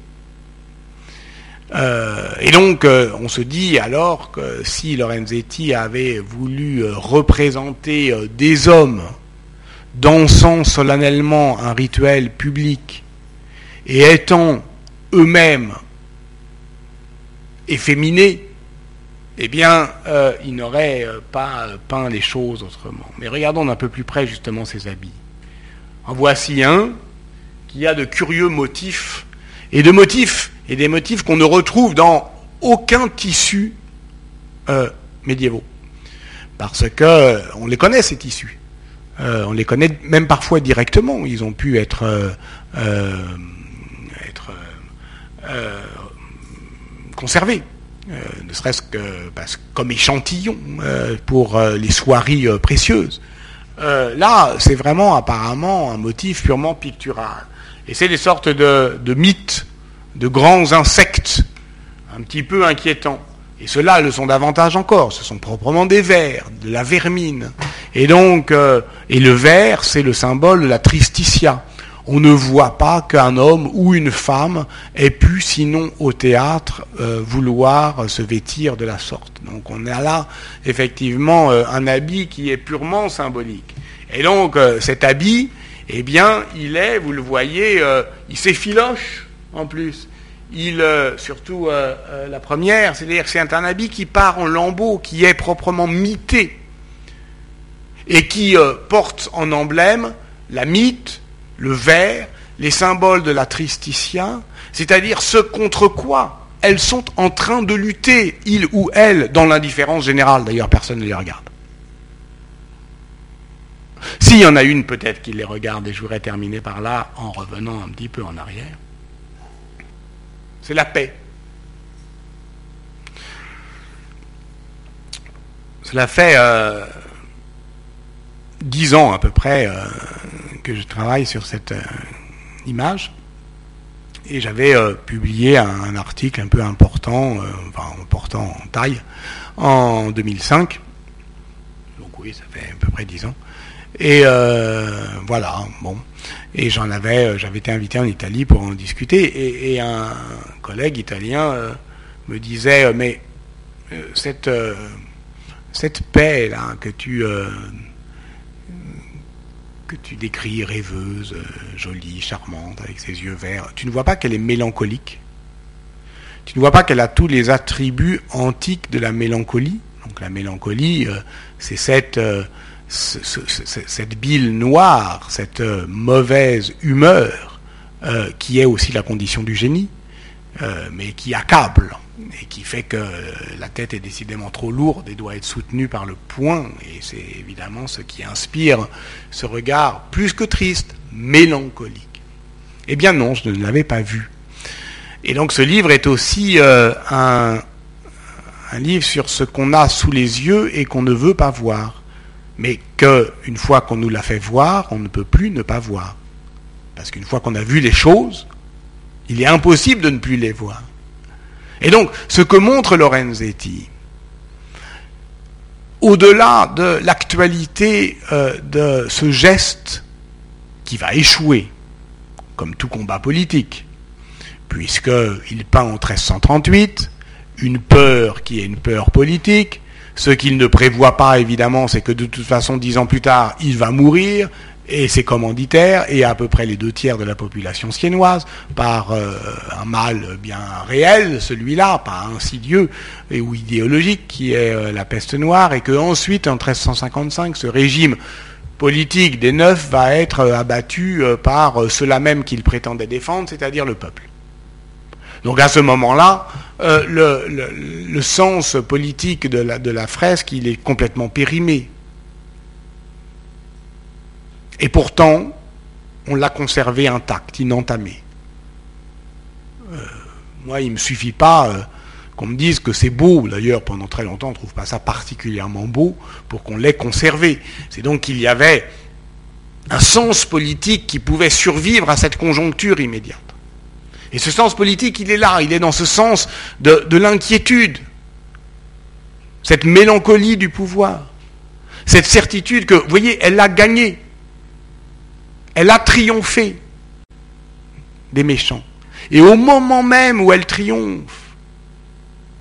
Euh, et donc, euh, on se dit alors que si Lorenzetti avait voulu représenter des hommes dansant solennellement un rituel public et étant eux-mêmes efféminés, eh bien, euh, il n'aurait euh, pas peint les choses autrement. Mais regardons d'un peu plus près justement ces habits. En voici un qui a de curieux motifs, et de motifs, et des motifs qu'on ne retrouve dans aucun tissu euh, médiévaux. Parce que on les connaît, ces tissus. on les connaît même parfois directement. Ils ont pu être Euh, ne serait-ce que comme échantillon euh, pour euh, les soieries précieuses. là, c'est vraiment apparemment un motif purement pictural. Et c'est des sortes de, de, mythes, de grands insectes, un petit peu inquiétants. Et ceux-là le sont davantage encore. Ce sont proprement des vers, de la vermine. Et donc, et le ver, c'est le symbole de la tristitia on ne voit pas qu'un homme ou une femme ait pu, sinon au théâtre, euh, vouloir se vêtir de la sorte. Donc on a là effectivement euh, un habit qui est purement symbolique. Et donc euh, cet habit, eh bien, il est, vous le voyez, il s'effiloche en plus. Il, surtout la première, c'est-à-dire c'est un habit qui part en lambeaux, qui est proprement mité, et qui porte en emblème la mythe, le vert, les symboles de la tristitia, c'est-à-dire ce contre quoi elles sont en train de lutter, ils ou elles, dans l'indifférence générale. D'ailleurs, personne ne les regarde. S'il y en a une peut-être qui les regarde, et je voudrais terminer par là en revenant un petit peu en arrière, c'est la paix. Cela fait dix ans à peu près euh, que je travaille sur cette euh, image. Et j'avais euh, publié un, article un peu important, enfin important en taille, en 2005. Donc oui, ça fait à peu près dix ans. Et voilà, bon. Et j'en avais, j'avais été invité en Italie pour en discuter. Et, un collègue italien me disait, mais cette, cette paix là que tu que tu décris rêveuse, euh, jolie, charmante, avec ses yeux verts, tu ne vois pas qu'elle est mélancolique? Tu ne vois pas qu'elle a tous les attributs antiques de la mélancolie? Donc la mélancolie, euh, c'est cette, euh, cette bile noire, cette mauvaise humeur, qui est aussi la condition du génie, mais qui accable et qui fait que la tête est décidément trop lourde et doit être soutenue par le poing. Et c'est évidemment ce qui inspire ce regard plus que triste, mélancolique. Eh bien non, je ne l'avais pas vu. Et donc ce livre est aussi euh, un, un livre sur ce qu'on a sous les yeux et qu'on ne veut pas voir, mais qu'une fois qu'on nous l'a fait voir, on ne peut plus ne pas voir. Parce qu'une fois qu'on a vu les choses, Il est impossible de ne plus les voir. Et donc, ce que montre Lorenzetti, au-delà de l'actualité euh, de ce geste qui va échouer, comme tout combat politique, puisqu'il peint en 1338 une peur qui est une peur politique. Ce qu'il ne prévoit pas, évidemment, c'est que de toute façon, dix ans plus tard, il va mourir, et ses commanditaires, et à peu près les deux tiers de la population siennoise, par euh, un mal bien réel, celui-là, pas insidieux ou idéologique, qui est euh, la peste noire, et que ensuite, en 1355, ce régime politique des neufs va être euh, abattu par ceux-là même qu'il prétendait défendre, c'est-à-dire le peuple. Donc à ce moment-là, le, sens politique de la, de la fresque, il est complètement périmé. Et pourtant, on l'a conservé intact, inentamé. Euh, moi, il ne me suffit pas euh, qu'on me dise que c'est beau. D'ailleurs, pendant très longtemps, on ne trouve pas ça particulièrement beau pour qu'on l'ait conservé. C'est donc qu'il y avait un sens politique qui pouvait survivre à cette conjoncture immédiate. Et ce sens politique, il est là, il est dans ce sens de, de l'inquiétude, cette mélancolie du pouvoir, cette certitude que, vous voyez, elle a gagné. Elle a triomphé des méchants. Et au moment même où elle triomphe,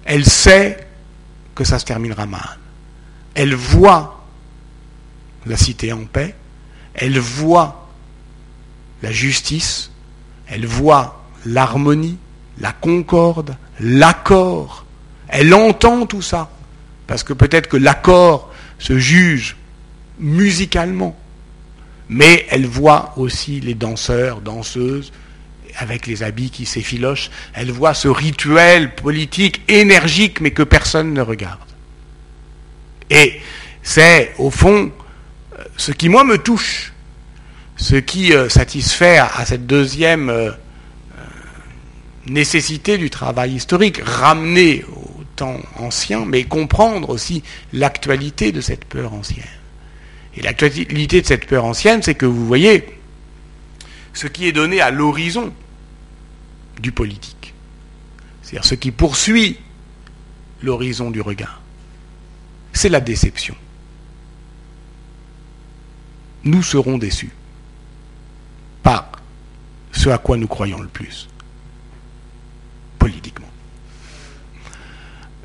elle sait que ça se terminera mal. Elle voit la cité en paix, elle voit la justice, elle voit l'harmonie, la concorde, l'accord. Elle entend tout ça. Parce que peut-être que l'accord se juge musicalement, mais elle voit aussi les danseurs, danseuses, avec les habits qui s'effilochent, elle voit ce rituel politique énergique, mais que personne ne regarde. Et c'est, au fond, ce qui, moi, me touche, ce qui euh, satisfait à, cette deuxième euh, euh, nécessité du travail historique, ramener au temps ancien, mais comprendre aussi l'actualité de cette peur ancienne. Et l'actualité de cette peur ancienne, c'est que vous voyez ce qui est donné à l'horizon du politique. C'est-à-dire ce qui poursuit l'horizon du regard. C'est la déception. Nous serons déçus par ce à quoi nous croyons le plus, politiquement.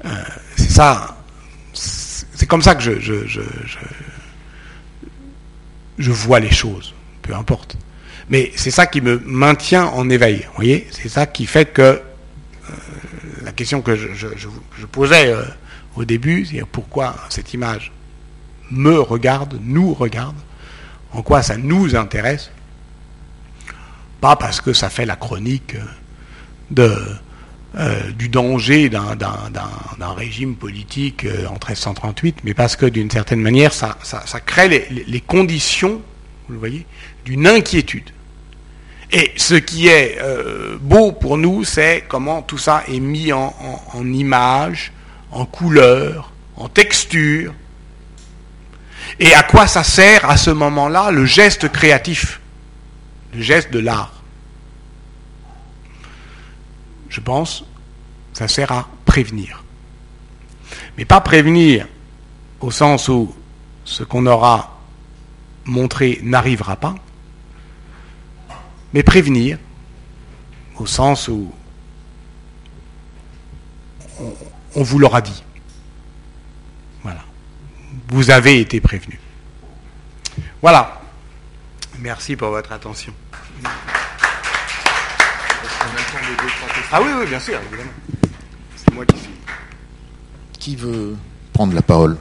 Euh, c'est ça, c'est comme ça que je je vois les choses, peu importe. Mais c'est ça qui me maintient en éveil, vous voyez? C'est ça qui fait que euh, la question que je, posais euh, au début, c'est pourquoi cette image me regarde, nous regarde, en quoi ça nous intéresse, pas parce que ça fait la chronique de, euh, du danger d'un régime politique en 1338, mais parce que d'une certaine manière, ça, crée les, conditions, vous le voyez, d'une inquiétude. Et ce qui est euh, beau pour nous, c'est comment tout ça est mis en, en image, en couleur, en texture, et à quoi ça sert à ce moment-là le geste créatif, le geste de l'art? Je pense, ça sert à prévenir. Mais pas prévenir au sens où ce qu'on aura montré n'arrivera pas, mais prévenir au sens où on, vous l'aura dit. Voilà. Vous avez été prévenu. Voilà. Merci pour votre attention. Ah oui, oui, bien sûr, évidemment. C'est moi qui suis. Qui veut prendre la parole?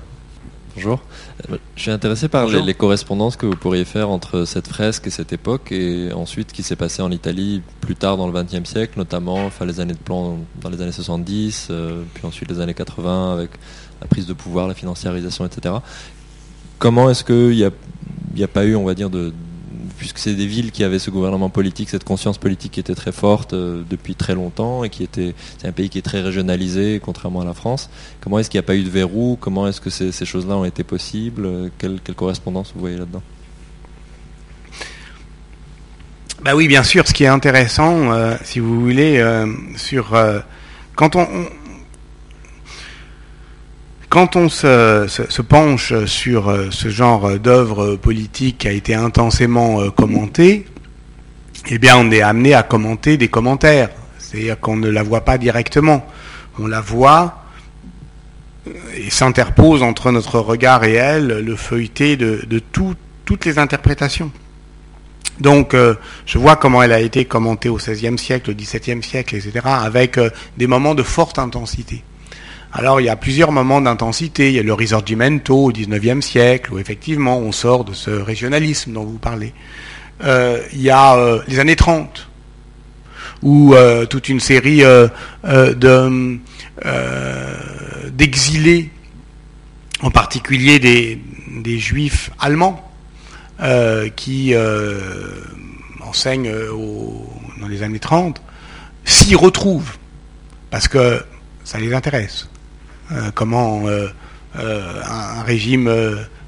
Bonjour. Je suis intéressé par les, correspondances que vous pourriez faire entre cette fresque et cette époque et ensuite ce qui s'est passé en Italie plus tard dans le XXe siècle, notamment enfin, les années de plan dans les années 70, euh, puis ensuite les années 80 avec la prise de pouvoir, la financiarisation, etc. Comment est-ce qu'il n'y a, a, pas eu, on va dire, de, puisque c'est des villes qui avaient ce gouvernement politique, cette conscience politique qui était très forte euh, depuis très longtemps et qui était, c'est un pays qui est très régionalisé, contrairement à la France. Comment est-ce qu'il n'y a pas eu de verrou? Comment est-ce que ces, choses-là ont été possibles? Quelle, correspondance vous voyez là-dedans? Bah oui, bien sûr. Ce qui est intéressant, si vous voulez, sur quand on, quand on se, penche sur ce genre d'œuvre politique qui a été intensément commenté, eh bien, on est amené à commenter des commentaires. C'est-à-dire qu'on ne la voit pas directement. On la voit et s'interpose entre notre regard et elle le feuilleté de, toutes les interprétations. Donc, euh, je vois comment elle a été commentée au XVIe siècle, au XVIIe siècle, etc., avec euh, des moments de forte intensité. Alors, il y a plusieurs moments d'intensité. Il y a le risorgimento au XIXe siècle, où effectivement, on sort de ce régionalisme dont vous parlez. Euh, il y a euh, les années 30, où euh, toute une série de d'exilés, en particulier des, des juifs allemands, qui enseignent dans les années 30, s'y retrouvent, parce que ça les intéresse. Comment un, régime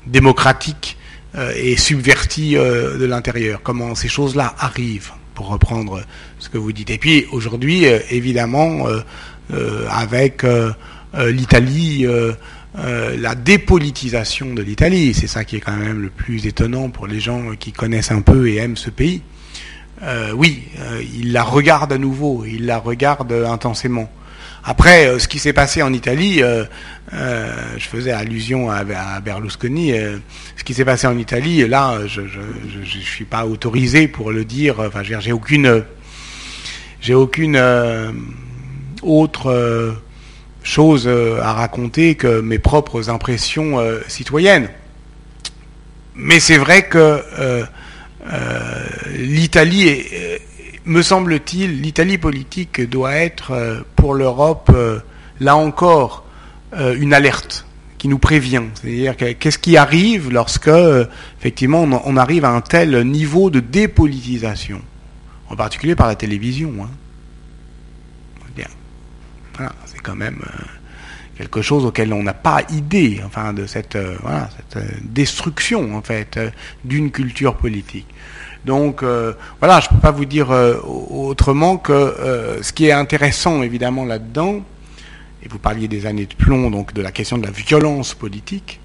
démocratique euh, et subverti euh, de l'intérieur. Comment ces choses-là arrivent, pour reprendre ce que vous dites. Et puis aujourd'hui, euh, évidemment, avec l'Italie, la dépolitisation de l'Italie, c'est ça qui est quand même le plus étonnant pour les gens qui connaissent un peu et aiment ce pays. oui, ils la regardent à nouveau, ils la regardent intensément. Après, euh, ce qui s'est passé en Italie, euh, euh, je faisais allusion à, Berlusconi, ce qui s'est passé en Italie, là, je ne suis pas autorisé pour le dire, enfin, j'ai aucune, j'ai aucune autre chose à raconter que mes propres impressions citoyennes. Mais c'est vrai que l'Italie est me semble-t-il, l'Italie politique doit être euh, pour l'Europe, euh, là encore, euh, une alerte qui nous prévient. C'est-à-dire qu'est-ce qui arrive lorsque, effectivement, on, arrive à un tel niveau de dépolitisation, en particulier par la télévision. Hein. Voilà, c'est quand même quelque chose auquel on n'a pas idée, enfin, de cette, cette destruction, en fait, d'une culture politique. Donc euh, voilà, je ne peux pas vous dire euh, autrement que euh, ce qui est intéressant évidemment là-dedans, et vous parliez des années de plomb, donc de la question de la violence politique,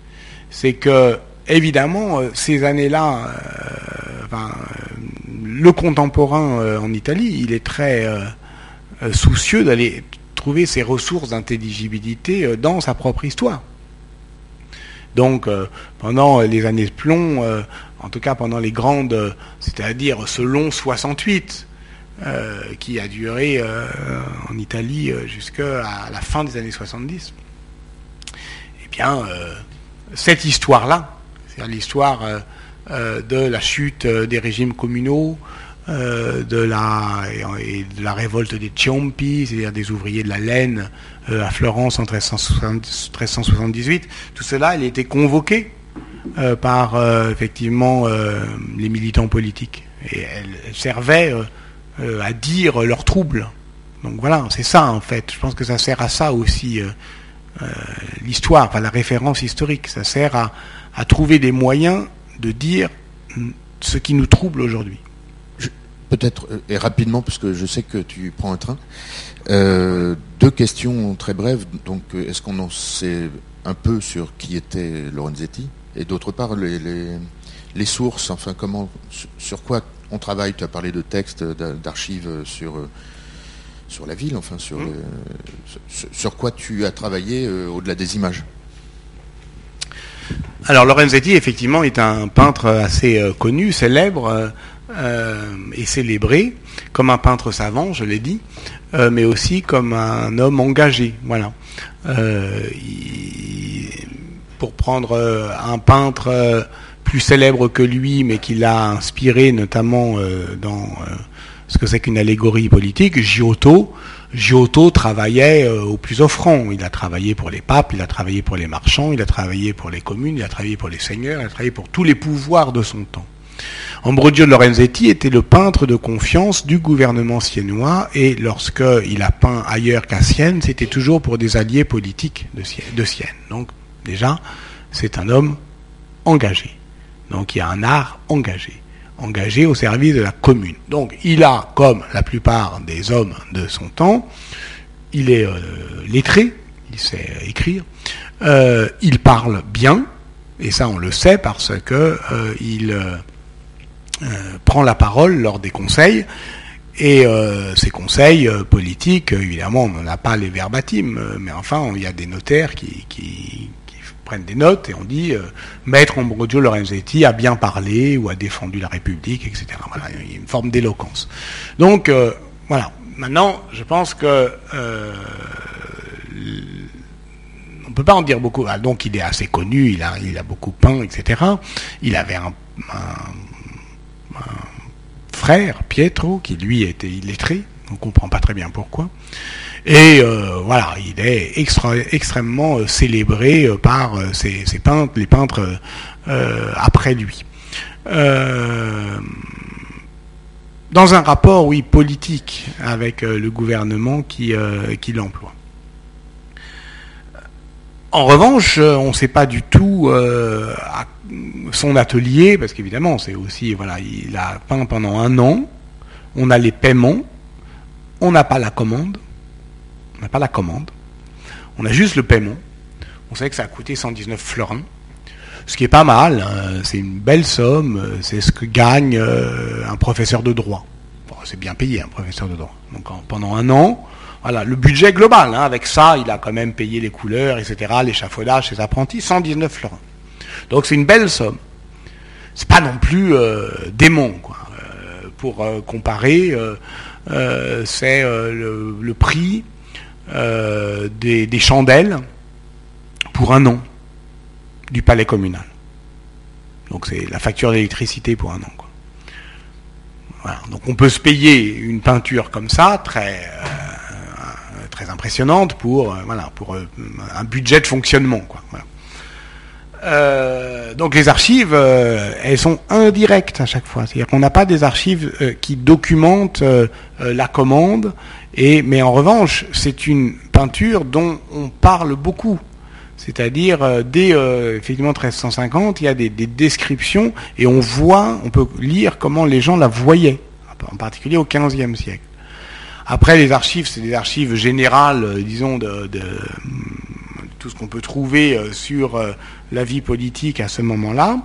c'est que évidemment ces années-là, le contemporain en Italie, il est très soucieux d'aller trouver ses ressources d'intelligibilité dans sa propre histoire. Donc pendant les années de plomb, en tout cas pendant les grandes, c'est-à-dire ce long 68, euh, qui a duré euh, en Italie euh, jusqu'à la fin des années 70, eh bien, cette histoire-là, c'est-à-dire l'histoire de la chute des régimes communaux, de, la, et de la révolte des Ciompi, c'est-à-dire des ouvriers de la laine à Florence en 1378, tout cela, a été convoqué euh, par euh, effectivement euh, les militants politiques. Et elles, servaient à dire leurs troubles. Donc voilà, c'est ça en fait. Je pense que ça sert à ça aussi l'histoire, enfin la référence historique. Ça sert à, à, trouver des moyens de dire ce qui nous trouble aujourd'hui. Peut-être, et rapidement, puisque je sais que tu prends un train, deux questions très brèves. Donc, est-ce qu'on en sait un peu sur qui était Lorenzetti? Et d'autre part les, les, sources, enfin comment, sur quoi on travaille? Tu as parlé de textes, d'archives sur sur la ville, enfin sur mmh. sur, quoi tu as travaillé euh, au-delà des images? Alors Lorenzetti effectivement est un peintre assez euh, connu, célèbre. Euh, et célébré comme un peintre savant, je l'ai dit, mais aussi comme un homme engagé. Voilà. Il, pour prendre euh, un peintre euh, plus célèbre que lui, mais qui l'a inspiré notamment euh, dans ce que c'est qu'une allégorie politique, Giotto. Giotto travaillait au plus offrant. Il a travaillé pour les papes, il a travaillé pour les marchands, il a travaillé pour les communes, il a travaillé pour les seigneurs, il a travaillé pour tous les pouvoirs de son temps. Ambrogio Lorenzetti était le peintre de confiance du gouvernement siennois et lorsqu'il a peint ailleurs qu'à Sienne, c'était toujours pour des alliés politiques de Sienne. Donc Déjà, c'est un homme engagé. Donc il y a un art engagé. engagé au service de la commune. Donc il a, comme la plupart des hommes de son temps, il est lettré, il sait écrire, il parle bien, et ça on le sait parce que il prend la parole lors des conseils et euh, ces conseils euh, politiques, évidemment, on n'en a pas les verbatims, euh, mais enfin, il y a des notaires qui prennent des notes et on dit Maître Ambrogio Lorenzetti a bien parlé ou a défendu la République, etc. Voilà, il y a une forme d'éloquence. Donc, voilà. Maintenant, je pense que on peut pas en dire beaucoup. Ah, donc, il est assez connu, il a, il a beaucoup peint, etc. Il avait un, un, un frère, Pietro, qui lui était illettré, on ne comprend pas très bien pourquoi. Et euh, voilà, il est extrêmement euh, célébré euh, par ses, peintres, les peintres après lui. dans un rapport, oui, politique avec le gouvernement qui, qui l'emploie. En revanche, on ne sait pas du tout son atelier, parce qu'évidemment, c'est aussi, voilà, il a peint pendant un an, on a les paiements, on n'a pas la commande, on n'a pas la commande, on a juste le paiement. On sait que ça a coûté 119 florins, ce qui est pas mal, hein. c'est une belle somme, c'est ce que gagne euh, un professeur de droit. c'est bien payé un professeur de droit. Donc pendant un an, voilà, le budget global, hein. avec ça, il a quand même payé les couleurs, etc., l'échafaudage, ses apprentis, 119 florins. Donc c'est une belle somme. C'est pas non plus euh, démon, quoi. Euh, pour comparer, c'est le, prix des, chandelles pour un an du palais communal. Donc c'est la facture d'électricité pour un an. Donc on peut se payer une peinture comme ça, très très impressionnante pour un budget de fonctionnement. Euh, donc les archives, euh, elles sont indirectes à chaque fois. C'est-à-dire qu'on n'a pas des archives euh, qui documentent la commande, mais en revanche, c'est une peinture dont on parle beaucoup. C'est-à-dire, dès effectivement 1350, il y a des, des, descriptions, et on voit, on peut lire comment les gens la voyaient, en particulier au XVe siècle. Après, les archives, c'est des archives générales, disons, de tout ce qu'on peut trouver sur la vie politique à ce moment-là.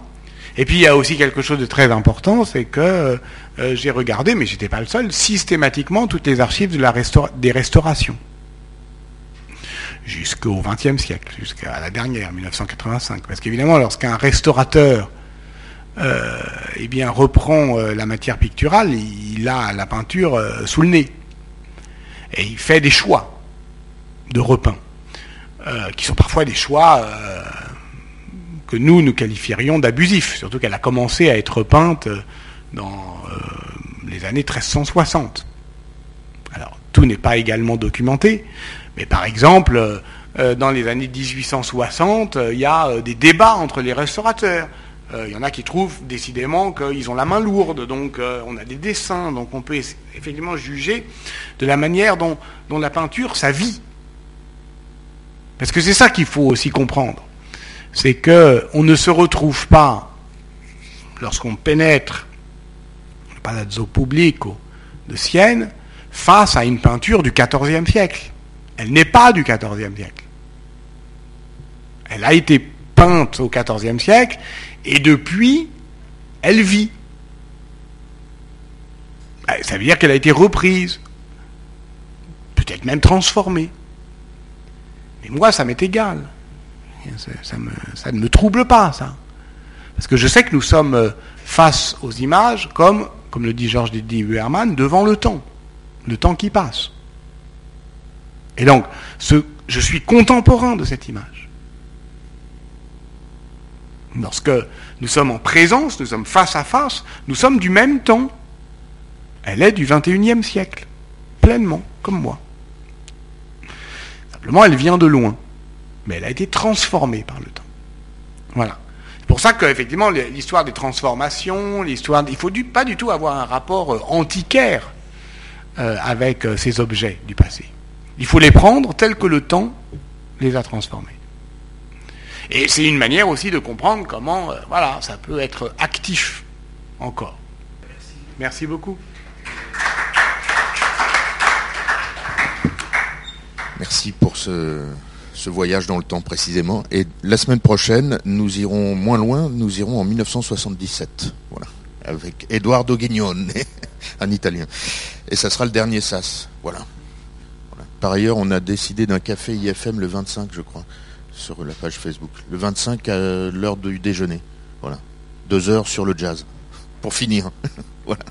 Et puis il y a aussi quelque chose de très important, c'est que euh, j'ai regardé, mais j'étais pas le seul, systématiquement toutes les archives des restaurations. Jusqu'au XXe siècle, jusqu'à la dernière, 1985. Parce qu'évidemment, lorsqu'un restaurateur euh, eh bien, reprend euh, la matière picturale, il, a la peinture sous le nez. Et il fait des choix de repeint, qui sont parfois des choix nous, nous qualifierions d'abusif, surtout qu'elle a commencé à être peinte dans euh, les années 1360. Alors, tout n'est pas également documenté, mais par exemple, euh, dans les années 1860, il y a euh, des débats entre les restaurateurs. Il y en a qui trouvent décidément qu'ils ont la main lourde, donc on a des dessins, donc on peut effectivement juger de la manière dont, dont la peinture, ça vit. Parce que c'est ça qu'il faut aussi comprendre c'est qu'on ne se retrouve pas, lorsqu'on pénètre le Palazzo Pubblico de Sienne, face à une peinture du XIVe siècle. Elle n'est pas du XIVe siècle. Elle a été peinte au XIVe siècle et depuis, elle vit. Ben, ça veut dire qu'elle a été reprise, peut-être même transformée. Mais moi, ça m'est égal. Ça, ne me trouble pas, ça. Parce que je sais que nous sommes euh, face aux images comme, comme le dit Georges Didier Huermann, devant le temps. Le temps qui passe. Et donc, je suis contemporain de cette image. Lorsque nous sommes en présence, nous sommes face à face, nous sommes du même temps. Elle est du 21e siècle, pleinement, comme moi. Simplement, elle vient de loin mais elle a été transformée par le temps. Voilà. C'est pour ça qu'effectivement, l'histoire des transformations, l'histoire, il ne faut pas du tout avoir un rapport euh, antiquaire euh, avec euh, ces objets du passé. Il faut les prendre tels que le temps les a transformés. Et c'est une manière aussi de comprendre comment, voilà, ça peut être actif encore. Merci beaucoup. Merci pour ce, voyage dans le temps précisément. Et la semaine prochaine, nous irons moins loin, nous irons en 1977. Voilà. Avec Eduardo Guignone, un italien. Et ça sera le dernier SAS. Voilà. Par ailleurs, on a décidé d'un café IFM le 25, je crois, sur la page Facebook. Le 25 à l'heure du déjeuner. Voilà. Deux heures sur le jazz. Pour finir. voilà.